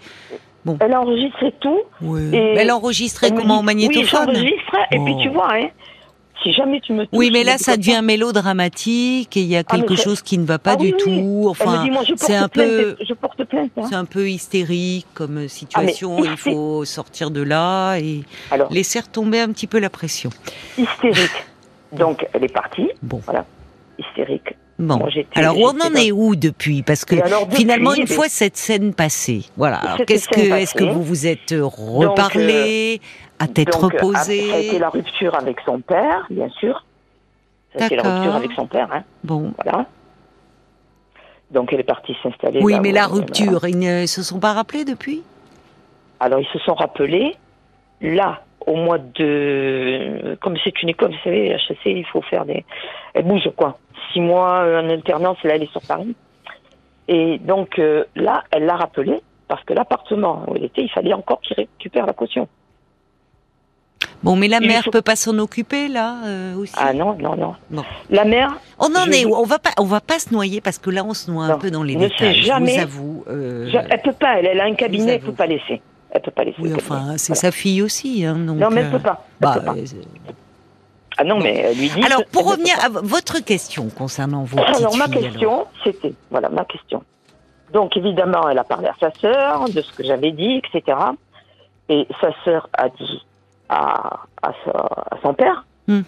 Speaker 2: Elle enregistrait tout. Et
Speaker 1: Mais elle enregistrait comment au magnétophone
Speaker 2: Oui, j'enregistre. Et puis
Speaker 1: Oh.
Speaker 2: tu vois, hein, si jamais tu me touches,
Speaker 1: Oui, mais là, ça devient mélodramatique et il y a
Speaker 2: Ah,
Speaker 1: quelque chose qui ne va pas
Speaker 2: Ah
Speaker 1: du
Speaker 2: oui,
Speaker 1: tout. Enfin, c'est un peu,
Speaker 2: Je porte plainte. hein.
Speaker 1: c'est un peu hystérique comme situation.
Speaker 2: mais
Speaker 1: il faut sortir de là et
Speaker 2: Alors,
Speaker 1: laisser retomber un petit peu la pression.
Speaker 2: hystérique. Donc, elle est partie.
Speaker 1: Bon.
Speaker 2: Voilà. Hystérique.
Speaker 1: Bon.
Speaker 2: Moi,
Speaker 1: alors, on en est où depuis? Parce que
Speaker 2: Et alors, depuis,
Speaker 1: finalement, une fois cette scène passée, voilà. Qu'est-ce que, est-ce vous vous êtes euh, reparlé, à tête
Speaker 2: donc,
Speaker 1: reposée
Speaker 2: Ça a été la rupture avec son père, bien sûr. Ça a été la rupture avec son père, hein.
Speaker 1: Bon.
Speaker 2: Voilà. Donc, elle est partie s'installer.
Speaker 1: Oui, mais la rupture, ils ne se sont pas rappelés depuis?
Speaker 2: Alors, ils se sont rappelés, là, au mois de... Comme c'est une école, vous savez, HEC, il faut faire des... Elle bouge, quoi. Six mois euh, en alternance, là, elle est sur Paris. Et donc, euh, là, elle l'a rappelé, parce que l'appartement où elle était, il fallait encore qu'il récupère la caution.
Speaker 1: Bon, mais la mère
Speaker 2: faut-
Speaker 1: peut pas s'en occuper là euh, aussi.
Speaker 2: Ah non, non, non.
Speaker 1: Bon.
Speaker 2: La mère,
Speaker 1: On en est
Speaker 2: vous-
Speaker 1: où? On va pas, on va pas se noyer parce que là on se noie un peu dans les
Speaker 2: ne
Speaker 1: détails. Je
Speaker 2: jamais.
Speaker 1: vous avoue. euh,
Speaker 2: je- elle peut pas, elle, elle a un cabinet, elle peut pas laisser. Elle peut pas laisser.
Speaker 1: oui, enfin, c'est
Speaker 2: Voilà.
Speaker 1: sa fille aussi, hein, donc.
Speaker 2: Non, mais elle
Speaker 1: euh,
Speaker 2: peut pas. Elle
Speaker 1: bah,
Speaker 2: peut pas. Ah non, mais elle lui dit...
Speaker 1: alors, pour
Speaker 2: ne
Speaker 1: revenir à votre question concernant vos petites
Speaker 2: Alors, ma
Speaker 1: filles,
Speaker 2: question, c'était, voilà, ma question. Donc, évidemment, elle a parlé à sa sœur de ce que j'avais dit, etc. Et sa sœur a dit à, à, sa- à son père,
Speaker 1: Hmm.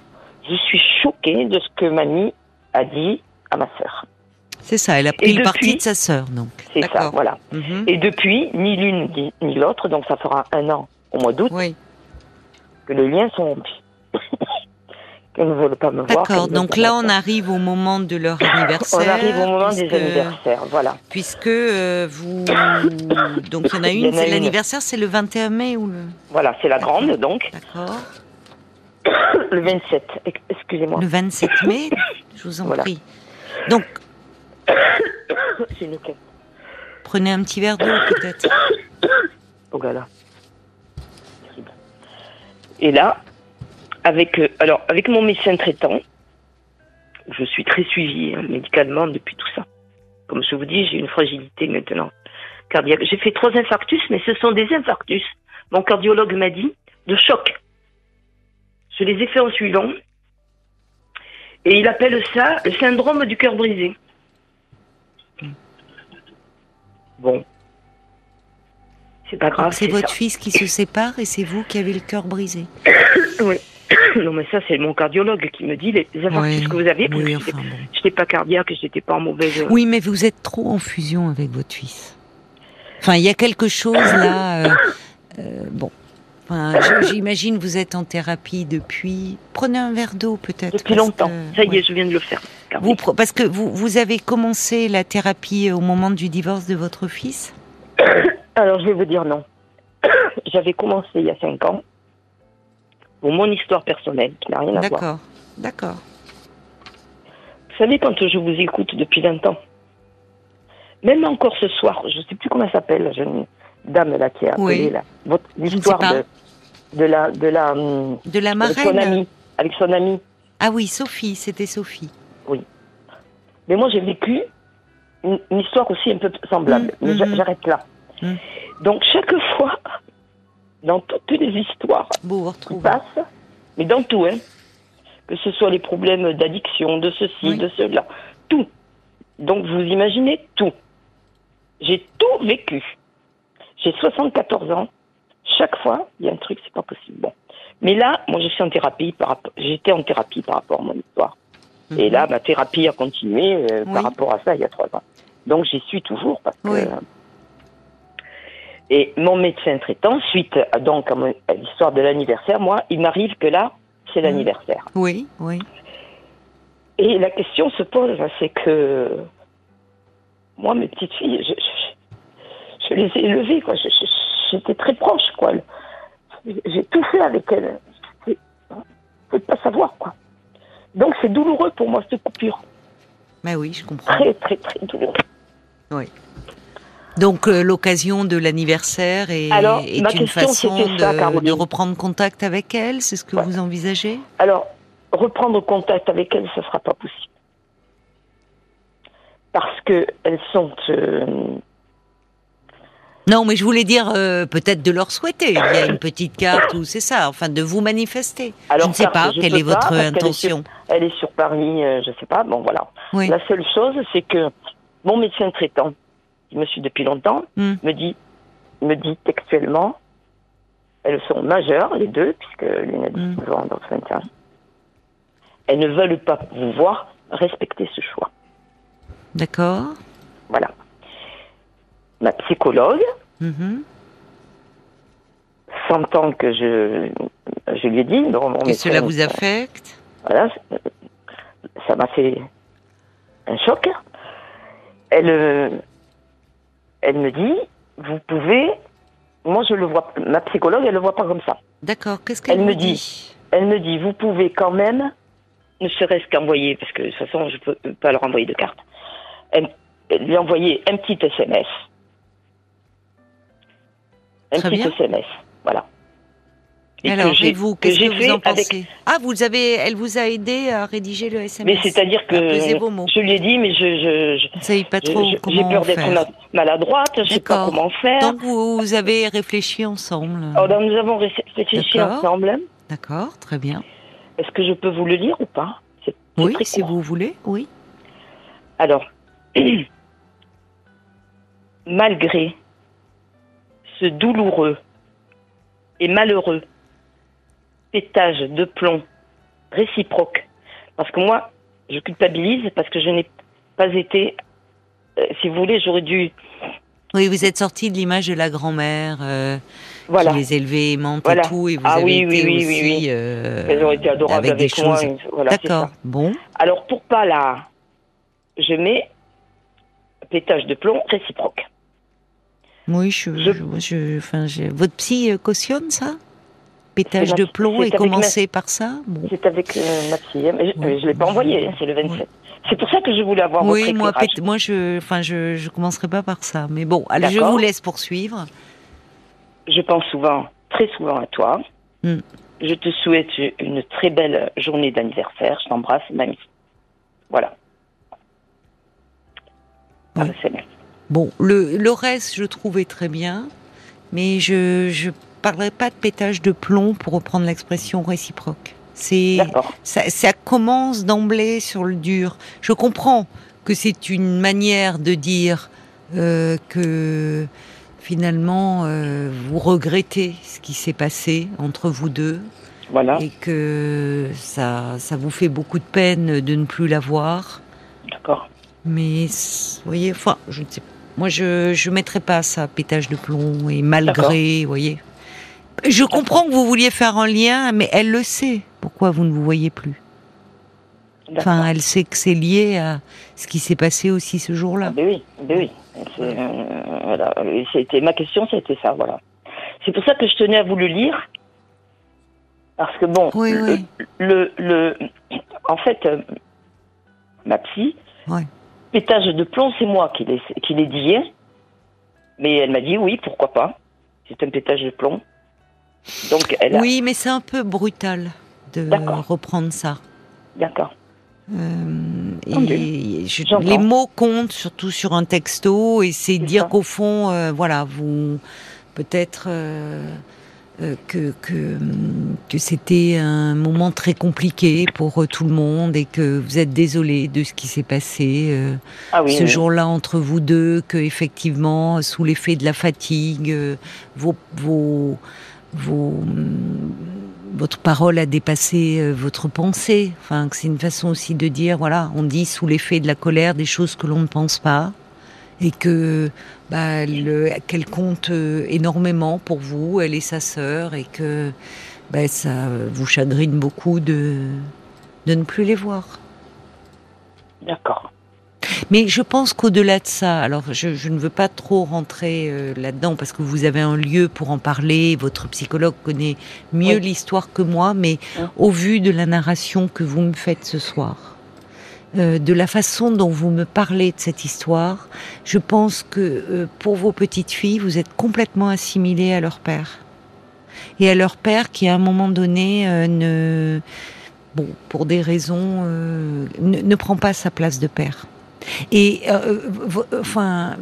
Speaker 2: je suis choquée de ce que mamie a dit à ma sœur.
Speaker 1: C'est ça, elle a pris le parti de sa sœur, donc.
Speaker 2: C'est ça, voilà.
Speaker 1: Mhm.
Speaker 2: Et depuis, ni l'une ni, ni l'autre, donc ça fera un an au mois d'août,
Speaker 1: Oui,
Speaker 2: que les liens sont rompus. Ne veulent pas me voir.
Speaker 1: d'accord. Donc là, on arrive au moment de leur anniversaire.
Speaker 2: On arrive au moment des
Speaker 1: puisque-
Speaker 2: anniversaires, voilà.
Speaker 1: Puisque euh, vous. Donc il y en a une, c'est l'anniversaire, c'est le 21 mai ou le.
Speaker 2: Voilà, c'est la grande, donc.
Speaker 1: D'accord.
Speaker 2: Le 27, ex- excusez-moi.
Speaker 1: Le 27 mai, je vous en
Speaker 2: Voilà.
Speaker 1: prie. Donc,
Speaker 2: une
Speaker 1: prenez un petit verre d'eau peut-être.
Speaker 2: Oh là là. Et là, avec, euh, alors, avec mon médecin traitant, je suis très suivie hein, médicalement depuis tout ça. Comme je vous dis, j'ai une fragilité maintenant cardiaque. J'ai fait trois infarctus, mais ce sont des infarctus. Mon cardiologue m'a dit de choc. Je les ai fait en suivant. Et il appelle ça le syndrome du cœur brisé. Bon. C'est pas grave.
Speaker 1: C'est
Speaker 2: ça.
Speaker 1: votre fils qui se sépare et c'est vous qui avez le cœur brisé.
Speaker 2: Oui. Non, mais ça, c'est mon cardiologue qui me dit les infarctus
Speaker 1: Ouais.
Speaker 2: que vous avez.
Speaker 1: Oui, enfin.
Speaker 2: Je n'étais pas cardiaque, je n'étais pas en mauvaise.
Speaker 1: Oui, mais vous êtes trop en fusion avec votre fils. Enfin, il y a quelque chose là. euh, euh, bon. Enfin, j'imagine vous êtes en thérapie depuis. Prenez un verre d'eau peut-être.
Speaker 2: Depuis longtemps.
Speaker 1: que-
Speaker 2: Ça y
Speaker 1: ouais.
Speaker 2: est, je viens de le faire.
Speaker 1: Vous, parce que vous, vous avez commencé la thérapie au moment du divorce de votre fils?
Speaker 2: Alors, je vais vous dire non. J'avais commencé il y a cinq ans pour mon histoire personnelle, qui n'a rien à voir.
Speaker 1: D'accord, d'accord.
Speaker 2: Vous savez, quand je vous écoute depuis 20 ans, même encore ce soir, je ne sais plus comment elle s'appelle, la jeune dame là qui a appelé
Speaker 1: Oui.
Speaker 2: là, votre de, de la de la hum,
Speaker 1: De la
Speaker 2: avec son
Speaker 1: marraine.
Speaker 2: ami, avec son ami.
Speaker 1: Ah oui, Sophie, c'était Sophie.
Speaker 2: Mais moi, j'ai vécu une, une histoire aussi un peu semblable.
Speaker 1: Mm,
Speaker 2: Mais
Speaker 1: mhm.
Speaker 2: j'arrête là.
Speaker 1: Mm.
Speaker 2: Donc chaque fois, dans toutes les histoires
Speaker 1: vous
Speaker 2: qui passent, mais dans tout, hein, que ce soit les problèmes d'addiction, de ceci,
Speaker 1: Oui.
Speaker 2: de cela, tout. Donc vous imaginez tout. J'ai tout vécu. J'ai 74 ans. Chaque fois, il y a un truc, c'est pas possible. Bon. Mais là, moi, je suis en thérapie par rapport, j'étais en thérapie par rapport à mon histoire. Et
Speaker 1: Mhm.
Speaker 2: là, ma thérapie a continué euh,
Speaker 1: Oui.
Speaker 2: par rapport à ça il y a trois ans. Donc j'y suis toujours parce que.
Speaker 1: Oui.
Speaker 2: Et mon médecin traitant, suite à, donc à, l'histoire de l'anniversaire, moi, il m'arrive que là, c'est
Speaker 1: Mhm.
Speaker 2: l'anniversaire.
Speaker 1: Oui, oui.
Speaker 2: Et la question se pose, c'est que moi, mes petites filles, je, je, je les ai élevées, quoi. Je- J'étais très proche, quoi. J'ai tout fait avec elles. C'est- Faut pas savoir, quoi. Donc c'est douloureux pour moi cette coupure.
Speaker 1: Mais oui, je comprends.
Speaker 2: Très, très, très douloureux.
Speaker 1: Donc euh, l'occasion de l'anniversaire est,
Speaker 2: Alors,
Speaker 1: est
Speaker 2: ma
Speaker 1: une
Speaker 2: question,
Speaker 1: façon
Speaker 2: c'était ça,
Speaker 1: de, de reprendre contact avec elle, c'est ce que
Speaker 2: Ouais.
Speaker 1: vous envisagez?
Speaker 2: Alors, reprendre contact avec elles, ça sera pas possible. Parce que elles sont. euh,
Speaker 1: Non, mais je voulais dire euh, peut-être de leur souhaiter. Il y a une petite carte ou c'est ça, enfin de vous manifester.
Speaker 2: Alors,
Speaker 1: je ne sais pas quelle est
Speaker 2: pas,
Speaker 1: votre
Speaker 2: est
Speaker 1: intention.
Speaker 2: elle est sur Paris, euh, je sais pas. Bon, voilà.
Speaker 1: Oui.
Speaker 2: La seule chose, c'est que mon médecin traitant, qui me suit depuis longtemps,
Speaker 1: Hmm.
Speaker 2: me dit, me dit textuellement, elles sont majeures, les deux, puisque l'une a
Speaker 1: Hmm.
Speaker 2: 19 ans, l'autre 21. Elles ne veulent pas vous voir respecter ce choix.
Speaker 1: D'accord.
Speaker 2: Voilà. Ma psychologue,
Speaker 1: Mhm.
Speaker 2: sentant que je, je lui ai dit,
Speaker 1: Que
Speaker 2: médecin,
Speaker 1: cela vous affecte
Speaker 2: Voilà, ça m'a fait un choc. Elle, euh, elle me dit, vous pouvez, moi je le vois, ma psychologue, elle le voit pas comme ça.
Speaker 1: D'accord. Qu'est-ce qu'elle
Speaker 2: Elle me dit. Elle me dit, vous pouvez quand même, ne serait-ce qu'envoyer, parce que de toute façon je peux pas leur envoyer de carte, elle, elle lui envoyer un petit SMS. Un
Speaker 1: Très
Speaker 2: petit
Speaker 1: bien.
Speaker 2: SMS, voilà. Et
Speaker 1: Alors,
Speaker 2: que
Speaker 1: et vous,
Speaker 2: que
Speaker 1: qu'est-ce que vous
Speaker 2: fait
Speaker 1: en
Speaker 2: avec
Speaker 1: pensez? Ah, vous avez, elle vous a aidé à rédiger le SMS.
Speaker 2: Mais c'est-à-dire que je lui ai dit, mais je, je, je-
Speaker 1: pas trop
Speaker 2: je- j'ai
Speaker 1: comment
Speaker 2: peur d'être maladroite, je sais pas comment faire.
Speaker 1: Donc vous, vous avez réfléchi ensemble.
Speaker 2: Alors, nous avons ré- réfléchi ensemble.
Speaker 1: D'accord, très bien.
Speaker 2: Est-ce que je peux vous le lire ou pas?
Speaker 1: Oui, si
Speaker 2: court.
Speaker 1: vous voulez, oui.
Speaker 2: Alors, malgré ce douloureux et malheureux pétage de plomb réciproque, parce que moi, je culpabilise parce que je n'ai pas été, euh, si vous voulez, j'aurais dû,
Speaker 1: Oui, vous êtes sorti de l'image de la grand-mère euh,
Speaker 2: voilà,
Speaker 1: qui les élevait aimante
Speaker 2: Voilà.
Speaker 1: et tout, et vous
Speaker 2: Ah
Speaker 1: avez
Speaker 2: oui,
Speaker 1: été
Speaker 2: oui, oui,
Speaker 1: aussi
Speaker 2: oui,
Speaker 1: euh,
Speaker 2: elles ont été adorables
Speaker 1: avec
Speaker 2: avec,
Speaker 1: des
Speaker 2: moi.
Speaker 1: choses.
Speaker 2: et voilà, c'est
Speaker 1: D'accord, bon.
Speaker 2: Alors pour pas la, je mets pétage de plomb réciproque.
Speaker 1: Oui, je,
Speaker 2: Je-
Speaker 1: je- je- enfin, je- votre psy cautionne ça? Pétage de plomb et
Speaker 2: ma-
Speaker 1: commencer par ça bon.
Speaker 2: C'est avec euh, ma fille, hein, mais je, je l'ai pas envoyé, hein, c'est le 27. C'est pour ça que je voulais avoir
Speaker 1: Oui,
Speaker 2: votre
Speaker 1: moi, moi, je, enfin, je, je commencerai pas par ça. Mais bon, allez, je vous laisse poursuivre.
Speaker 2: Je pense souvent, très souvent à toi.
Speaker 1: Mm.
Speaker 2: Je te souhaite une très belle journée d'anniversaire. Je t'embrasse, mamie. Voilà. Ah,
Speaker 1: Oui.
Speaker 2: c'est bien.
Speaker 1: Bon, le, le reste, je trouvais très bien, mais je je parlerai pas de pétage de plomb pour reprendre l'expression réciproque. C'est ça, ça commence d'emblée sur le dur. Je comprends que c'est une manière de dire euh, que finalement euh, vous regrettez ce qui s'est passé entre vous deux
Speaker 2: Voilà.
Speaker 1: et que ça ça vous fait beaucoup de peine de ne plus la voir.
Speaker 2: D'accord.
Speaker 1: Mais vous voyez, enfin, je ne sais. Moi, je je mettrais pas ça pétage de plomb et malgré, vous voyez. Je comprends que vous vouliez faire un lien, mais elle le sait. Pourquoi vous ne vous voyez plus? Enfin, elle sait que c'est lié à ce qui s'est passé aussi ce
Speaker 2: Ah,
Speaker 1: jour-là.
Speaker 2: ben oui, ben oui. Euh, voilà. C'était ma question, c'était ça, voilà. C'est pour ça que je tenais à vous le lire, parce que bon,
Speaker 1: Oui,
Speaker 2: le,
Speaker 1: oui.
Speaker 2: le, le- en fait, euh, ma psy,
Speaker 1: Ouais.
Speaker 2: pétage de plomb, c'est moi qui l'ai, dit, mais elle m'a dit oui, pourquoi pas. C'est un pétage de plomb. Donc elle a,
Speaker 1: Oui, mais c'est un peu brutal de reprendre ça.
Speaker 2: d'accord.
Speaker 1: Euh, et je- les mots comptent surtout sur un texto et c'est dire qu'au fond, euh, voilà, vous peut-être euh, que que, que c'était un moment très compliqué pour tout le monde et que vous êtes désolé de ce qui s'est passé
Speaker 2: Ah oui,
Speaker 1: ce
Speaker 2: oui.
Speaker 1: jour-là entre vous deux, que effectivement, sous l'effet de la fatigue, vos, vos, votre parole a dépassé euh, votre pensée. Enfin, que c'est une façon aussi de dire, voilà, on dit sous l'effet de la colère des choses que l'on ne pense pas et que bah, le- qu'elle compte euh, énormément pour vous, elle et sa sœur, et que bah, ça vous chagrine beaucoup de, de ne plus les voir.
Speaker 2: D'accord.
Speaker 1: Mais je pense qu'au-delà de ça, alors je, je ne veux pas trop rentrer euh, là-dedans parce que vous avez un lieu pour en parler, votre psychologue connaît mieux
Speaker 2: Oui.
Speaker 1: l'histoire que moi, mais
Speaker 2: Oui.
Speaker 1: au vu de la narration que vous me faites ce soir, euh, de la façon dont vous me parlez de cette histoire, je pense que euh, pour vos petites filles, vous êtes complètement assimilées à leur père. Et à leur père qui, à un moment donné, euh, ne, bon, pour des raisons, euh, ne, ne prend pas sa place de père. Et euh, enfin,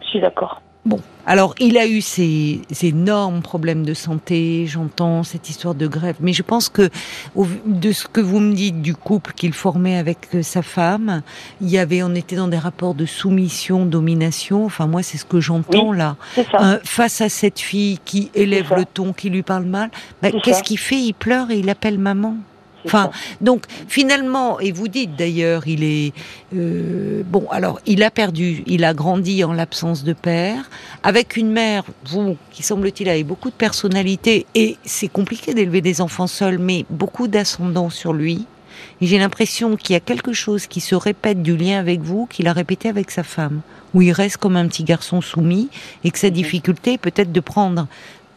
Speaker 2: Je suis d'accord.
Speaker 1: bon, alors il a eu ces, ces énormes problèmes de santé, j'entends cette histoire de grève, mais je pense que au de ce que vous me dites du couple qu'il formait avec euh, sa femme, il y avait, on était dans des rapports de soumission, domination. Enfin, moi, c'est ce que j'entends là. Euh, face à cette fille qui élève le ton, qui lui parle mal, bah, qu'est-ce qu'il fait? Il pleure et il appelle maman. Enfin, donc finalement, et vous dites d'ailleurs, il est euh, bon. Alors, il a perdu, il a grandi en l'absence de père, avec une mère, vous, qui semble-t-il avait beaucoup de personnalité, et c'est compliqué d'élever des enfants seuls, mais beaucoup d'ascendant sur lui. Et j'ai l'impression qu'il y a quelque chose qui se répète du lien avec vous, qu'il a répété avec sa femme, où il reste comme un petit garçon soumis, et que sa
Speaker 2: Mhm.
Speaker 1: difficulté est peut-être de prendre.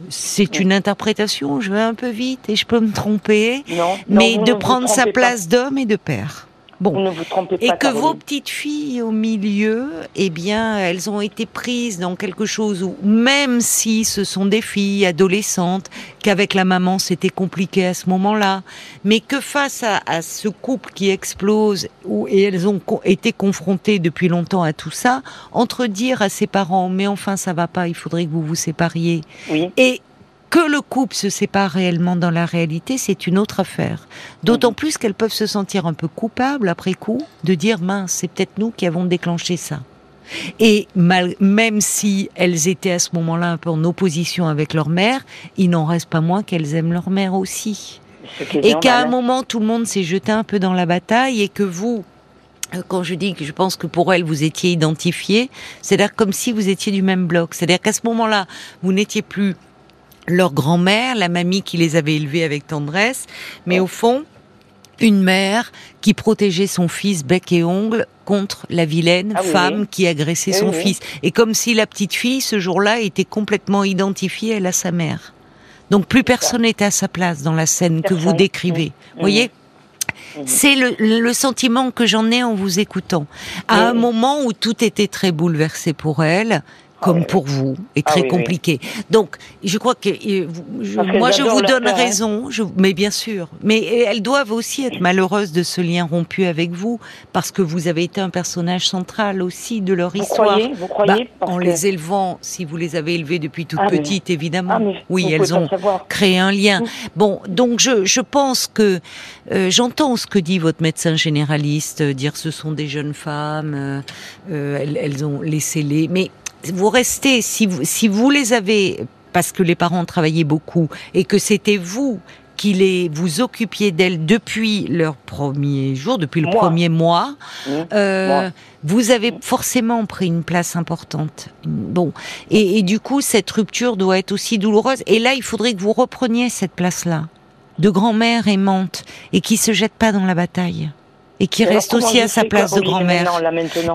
Speaker 1: C'est une interprétation, je vais un peu vite et je peux me tromper,
Speaker 2: Non,
Speaker 1: mais de prendre sa place d'homme et de père. Bon.
Speaker 2: Vous ne vous trompez pas.
Speaker 1: Et que vos petites filles au milieu, eh bien, elles ont été prises dans quelque chose où, même si ce sont des filles adolescentes, qu'avec la maman c'était compliqué à ce moment-là, mais que face à, à ce couple qui explose, où, et elles ont co- été confrontées depuis longtemps à tout ça, entre dire à ses parents, mais enfin ça va pas, il faudrait que vous vous sépariez,
Speaker 2: Oui,
Speaker 1: et que le couple se sépare réellement dans la réalité, c'est une autre affaire. D'autant plus qu'elles peuvent se sentir un peu coupables après coup de dire mince, c'est peut-être nous qui avons déclenché ça. Et mal- même si elles étaient à ce moment-là un peu en opposition avec leur mère, il n'en reste pas moins qu'elles aiment leur mère aussi. Et qu'à un moment, tout le monde s'est jeté un peu dans la bataille et que vous, quand je dis que je pense que pour elle, vous étiez identifié, c'est-à-dire comme si vous étiez du même bloc. C'est-à-dire qu'à ce moment-là, vous n'étiez plus leur grand-mère, la mamie qui les avait élevés avec tendresse, mais au fond, une mère qui protégeait son fils bec et ongle contre la vilaine
Speaker 2: Ah oui,
Speaker 1: femme
Speaker 2: oui.
Speaker 1: qui agressait
Speaker 2: Oui,
Speaker 1: son fils. Et comme si la petite fille, ce jour-là, était complètement identifiée, elle, à sa mère. Donc plus personne n'était à sa place dans la scène que vous décrivez.
Speaker 2: Mhm.
Speaker 1: Vous voyez
Speaker 2: Mhm.
Speaker 1: c'est le, le sentiment que j'en ai en vous écoutant. À un moment où tout était très bouleversé pour elle, comme
Speaker 2: oui.
Speaker 1: pour vous, et
Speaker 2: Ah
Speaker 1: très
Speaker 2: oui.
Speaker 1: compliqué. Donc, je crois que euh, je- moi, je vous donne raison. Je, mais bien sûr, mais elles doivent aussi être malheureuses de ce lien rompu avec vous, parce que vous avez été un personnage central aussi de leur
Speaker 2: Vous
Speaker 1: histoire.
Speaker 2: croyez Vous
Speaker 1: Bah,
Speaker 2: croyez Parce
Speaker 1: en
Speaker 2: que-
Speaker 1: les élevant, si vous les avez élevées depuis toute
Speaker 2: Ah, mais-
Speaker 1: petite, évidemment.
Speaker 2: Ah,
Speaker 1: oui, elles ont créé un lien. Bon, donc je, je pense que euh, j'entends ce que dit votre médecin généraliste, euh, dire ce sont des jeunes femmes, euh, euh, elles, elles ont laissé les. Mais vous restez, si vous, si vous les avez, parce que les parents travaillaient beaucoup et que c'était vous qui les vous occupiez d'elles depuis leur premier jour, depuis le
Speaker 2: Moi.
Speaker 1: premier mois,
Speaker 2: Mmh.
Speaker 1: euh, vous avez forcément pris une place importante. Bon, et, et du coup, cette rupture doit être aussi douloureuse. Et là, il faudrait que vous repreniez cette place-là, de grand-mère aimante, et qui se jette pas dans la bataille, et qui
Speaker 2: Alors,
Speaker 1: reste aussi à sa place de grand-mère.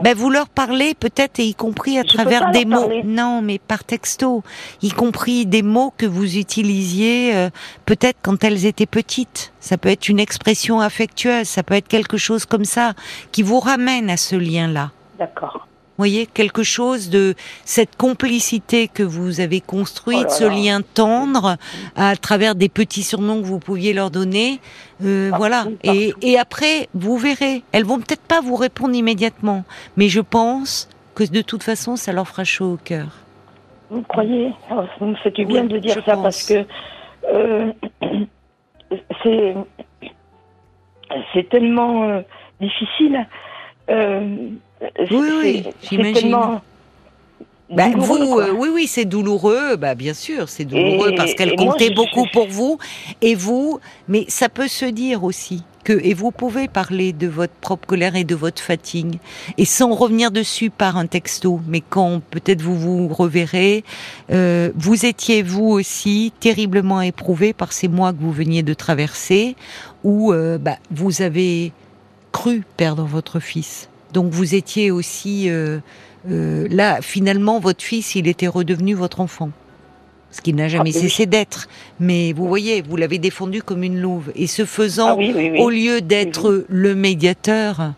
Speaker 1: Ben, vous leur parlez peut-être, et y compris à
Speaker 2: Je
Speaker 1: travers des mots.
Speaker 2: parler.
Speaker 1: Non, mais par texto, y compris des mots que vous utilisiez euh, peut-être quand elles étaient petites. Ça peut être une expression affectueuse, ça peut être quelque chose comme ça qui vous ramène à ce lien-là.
Speaker 2: D'accord.
Speaker 1: Voyez, quelque chose de cette complicité que vous avez construite,
Speaker 2: Oh
Speaker 1: ce lien tendre à travers des petits surnoms que vous pouviez leur donner. Euh, voilà. Et, et après, vous verrez. Elles vont peut-être pas vous répondre immédiatement, mais je pense que de toute façon, ça leur fera chaud au cœur.
Speaker 2: Vous croyez? Oh, Ça me fait du bien
Speaker 1: Oui,
Speaker 2: de dire ça
Speaker 1: pense.
Speaker 2: parce que euh, c'est c'est tellement euh, difficile. Euh,
Speaker 1: Oui, oui, j'imagine. Bah, vous, euh, oui, oui, c'est douloureux. Bah, bien sûr, c'est douloureux
Speaker 2: Et-
Speaker 1: parce qu'elle
Speaker 2: moi,
Speaker 1: comptait
Speaker 2: je-
Speaker 1: beaucoup
Speaker 2: je-
Speaker 1: pour vous et vous. Mais ça peut se dire aussi que et vous pouvez parler de votre propre colère et de votre fatigue et sans revenir dessus par un texto. Mais quand peut-être vous vous reverrez, euh, vous étiez vous aussi terriblement éprouvé par ces mois que vous veniez de traverser où euh, bah, vous avez cru perdre votre fils. Donc vous étiez aussi euh, euh, là, finalement, votre fils, il était redevenu votre enfant. Ce qu'il n'a jamais
Speaker 2: Ah, oui.
Speaker 1: cessé d'être. Mais vous voyez, vous l'avez défendu comme une louve. Et ce faisant,
Speaker 2: Ah oui, oui, oui.
Speaker 1: au lieu d'être le médiateur,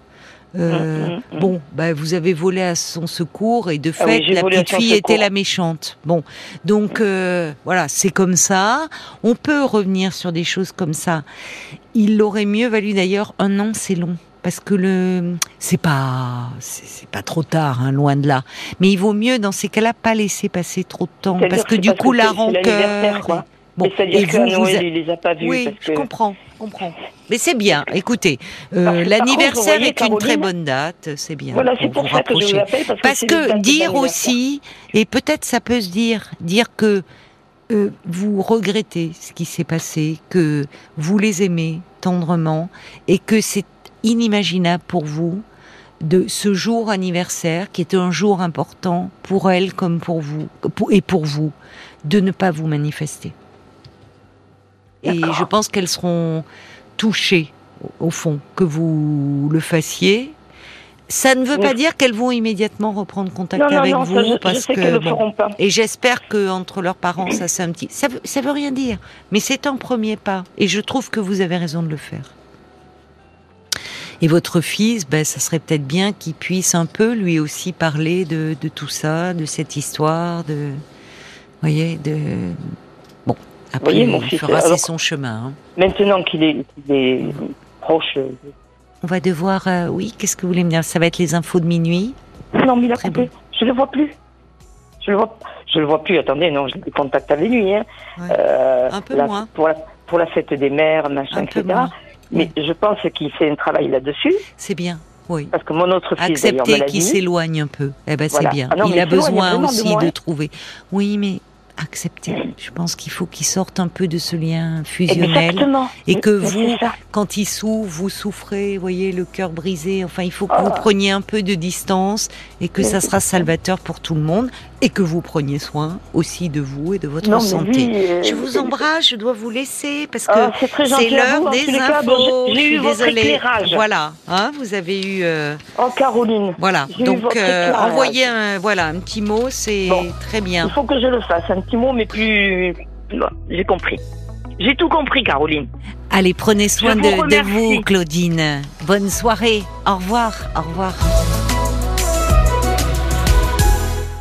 Speaker 1: euh,
Speaker 2: mm, mm.
Speaker 1: bon, bah, vous avez volé à son secours et de
Speaker 2: Ah oui,
Speaker 1: fait, la petite fille
Speaker 2: secours.
Speaker 1: était la méchante. Bon, donc euh, voilà, c'est comme ça. On peut revenir sur des choses comme ça. Il aurait mieux valu d'ailleurs un an, c'est long. Parce que le, c'est pas, c'est pas trop tard, hein, loin de là. Mais il vaut mieux dans ces cas-là pas laisser passer trop de temps, parce que du coup
Speaker 2: c'est-
Speaker 1: la rancœur. Bon,
Speaker 2: C'est-à-dire
Speaker 1: et
Speaker 2: qu'à
Speaker 1: vous, vous
Speaker 2: Noël,
Speaker 1: a-
Speaker 2: il les a pas vus
Speaker 1: oui,
Speaker 2: parce
Speaker 1: je
Speaker 2: que
Speaker 1: comprends, je comprends. Mais c'est bien. Écoutez, euh,
Speaker 2: que,
Speaker 1: l'anniversaire
Speaker 2: vous
Speaker 1: est une très bonne date, c'est bien.
Speaker 2: voilà, c'est pour
Speaker 1: vous
Speaker 2: ça que je vous appelle parce que
Speaker 1: Parce que dire aussi, et peut-être ça peut se dire, dire que euh, vous regrettez ce qui s'est passé, que vous les aimez tendrement, et que c'est inimaginable pour vous de ce jour anniversaire, qui est un jour important pour elle comme pour vous, et pour vous, de ne pas vous manifester. Et je pense qu'elles seront touchées, au- fond, que vous le fassiez. Ça ne veut
Speaker 2: Oui.
Speaker 1: pas dire qu'elles vont immédiatement reprendre contact
Speaker 2: Non,
Speaker 1: avec
Speaker 2: non,
Speaker 1: vous,
Speaker 2: ça, je, je
Speaker 1: parce que bon.
Speaker 2: pas.
Speaker 1: Et j'espère que entre leurs parents, ça c'est un petit. Ça veut, ça veut rien dire, mais c'est un premier pas. Et je trouve que vous avez raison de le faire. Et votre fils, ben, ça serait peut-être bien qu'il puisse un peu lui aussi parler de, de tout ça, de cette histoire, de, voyez, de. Bon, après
Speaker 2: Voyez, mon
Speaker 1: il
Speaker 2: fils,
Speaker 1: fera
Speaker 2: alors-
Speaker 1: son chemin. hein.
Speaker 2: Maintenant qu'il est, proche. euh,
Speaker 1: On va devoir, euh, oui, qu'est-ce que vous voulez me dire? Ça va être les infos de minuit?
Speaker 2: Non, mais il a
Speaker 1: Très
Speaker 2: coupé. Je le vois plus. Je le vois, je le vois plus. Attendez, non, j'ai des contacts avec lui. Hein.
Speaker 1: Ouais.
Speaker 2: Euh,
Speaker 1: Un peu
Speaker 2: la-
Speaker 1: moins.
Speaker 2: Pour la, pour la fête des mères, machin,
Speaker 1: Un peu
Speaker 2: etc.
Speaker 1: moins.
Speaker 2: Mais je pense qu'il fait un travail là-dessus,
Speaker 1: C'est bien, oui.
Speaker 2: parce que mon autre fils,
Speaker 1: Accepter qu'il s'éloigne un peu. Eh ben,
Speaker 2: Voilà.
Speaker 1: c'est bien.
Speaker 2: Ah non,
Speaker 1: il a besoin
Speaker 2: de
Speaker 1: aussi de
Speaker 2: hein.
Speaker 1: trouver. Oui, mais accepter. Je pense qu'il faut qu'il sorte un peu de ce lien fusionnel.
Speaker 2: Exactement.
Speaker 1: Et que vous, quand il souffre, vous souffrez, voyez, le cœur brisé. Enfin, il faut que
Speaker 2: Ah.
Speaker 1: vous preniez un peu de distance et que ça sera salvateur pour tout le monde et que vous preniez soin aussi de vous et de votre
Speaker 2: Non,
Speaker 1: santé.
Speaker 2: lui, euh,
Speaker 1: Je vous embrasse, je dois vous laisser parce que
Speaker 2: Ah, c'est gentil
Speaker 1: c'est l'heure
Speaker 2: En
Speaker 1: des infos.
Speaker 2: bon, j'ai- eu votre éclairage.
Speaker 1: Voilà, hein, vous avez eu. euh,
Speaker 2: Oh, Caroline,
Speaker 1: voilà, donc euh, envoyer un, voilà, un petit mot, c'est
Speaker 2: Bon.
Speaker 1: très bien.
Speaker 2: il faut que je le fasse. Un petit mot, mais plus. J'ai compris. J'ai tout compris, Caroline.
Speaker 1: Allez, prenez soin de,
Speaker 2: vous
Speaker 1: de
Speaker 2: remercie.
Speaker 1: vous, Claudine. Bonne soirée. Au revoir. Au revoir.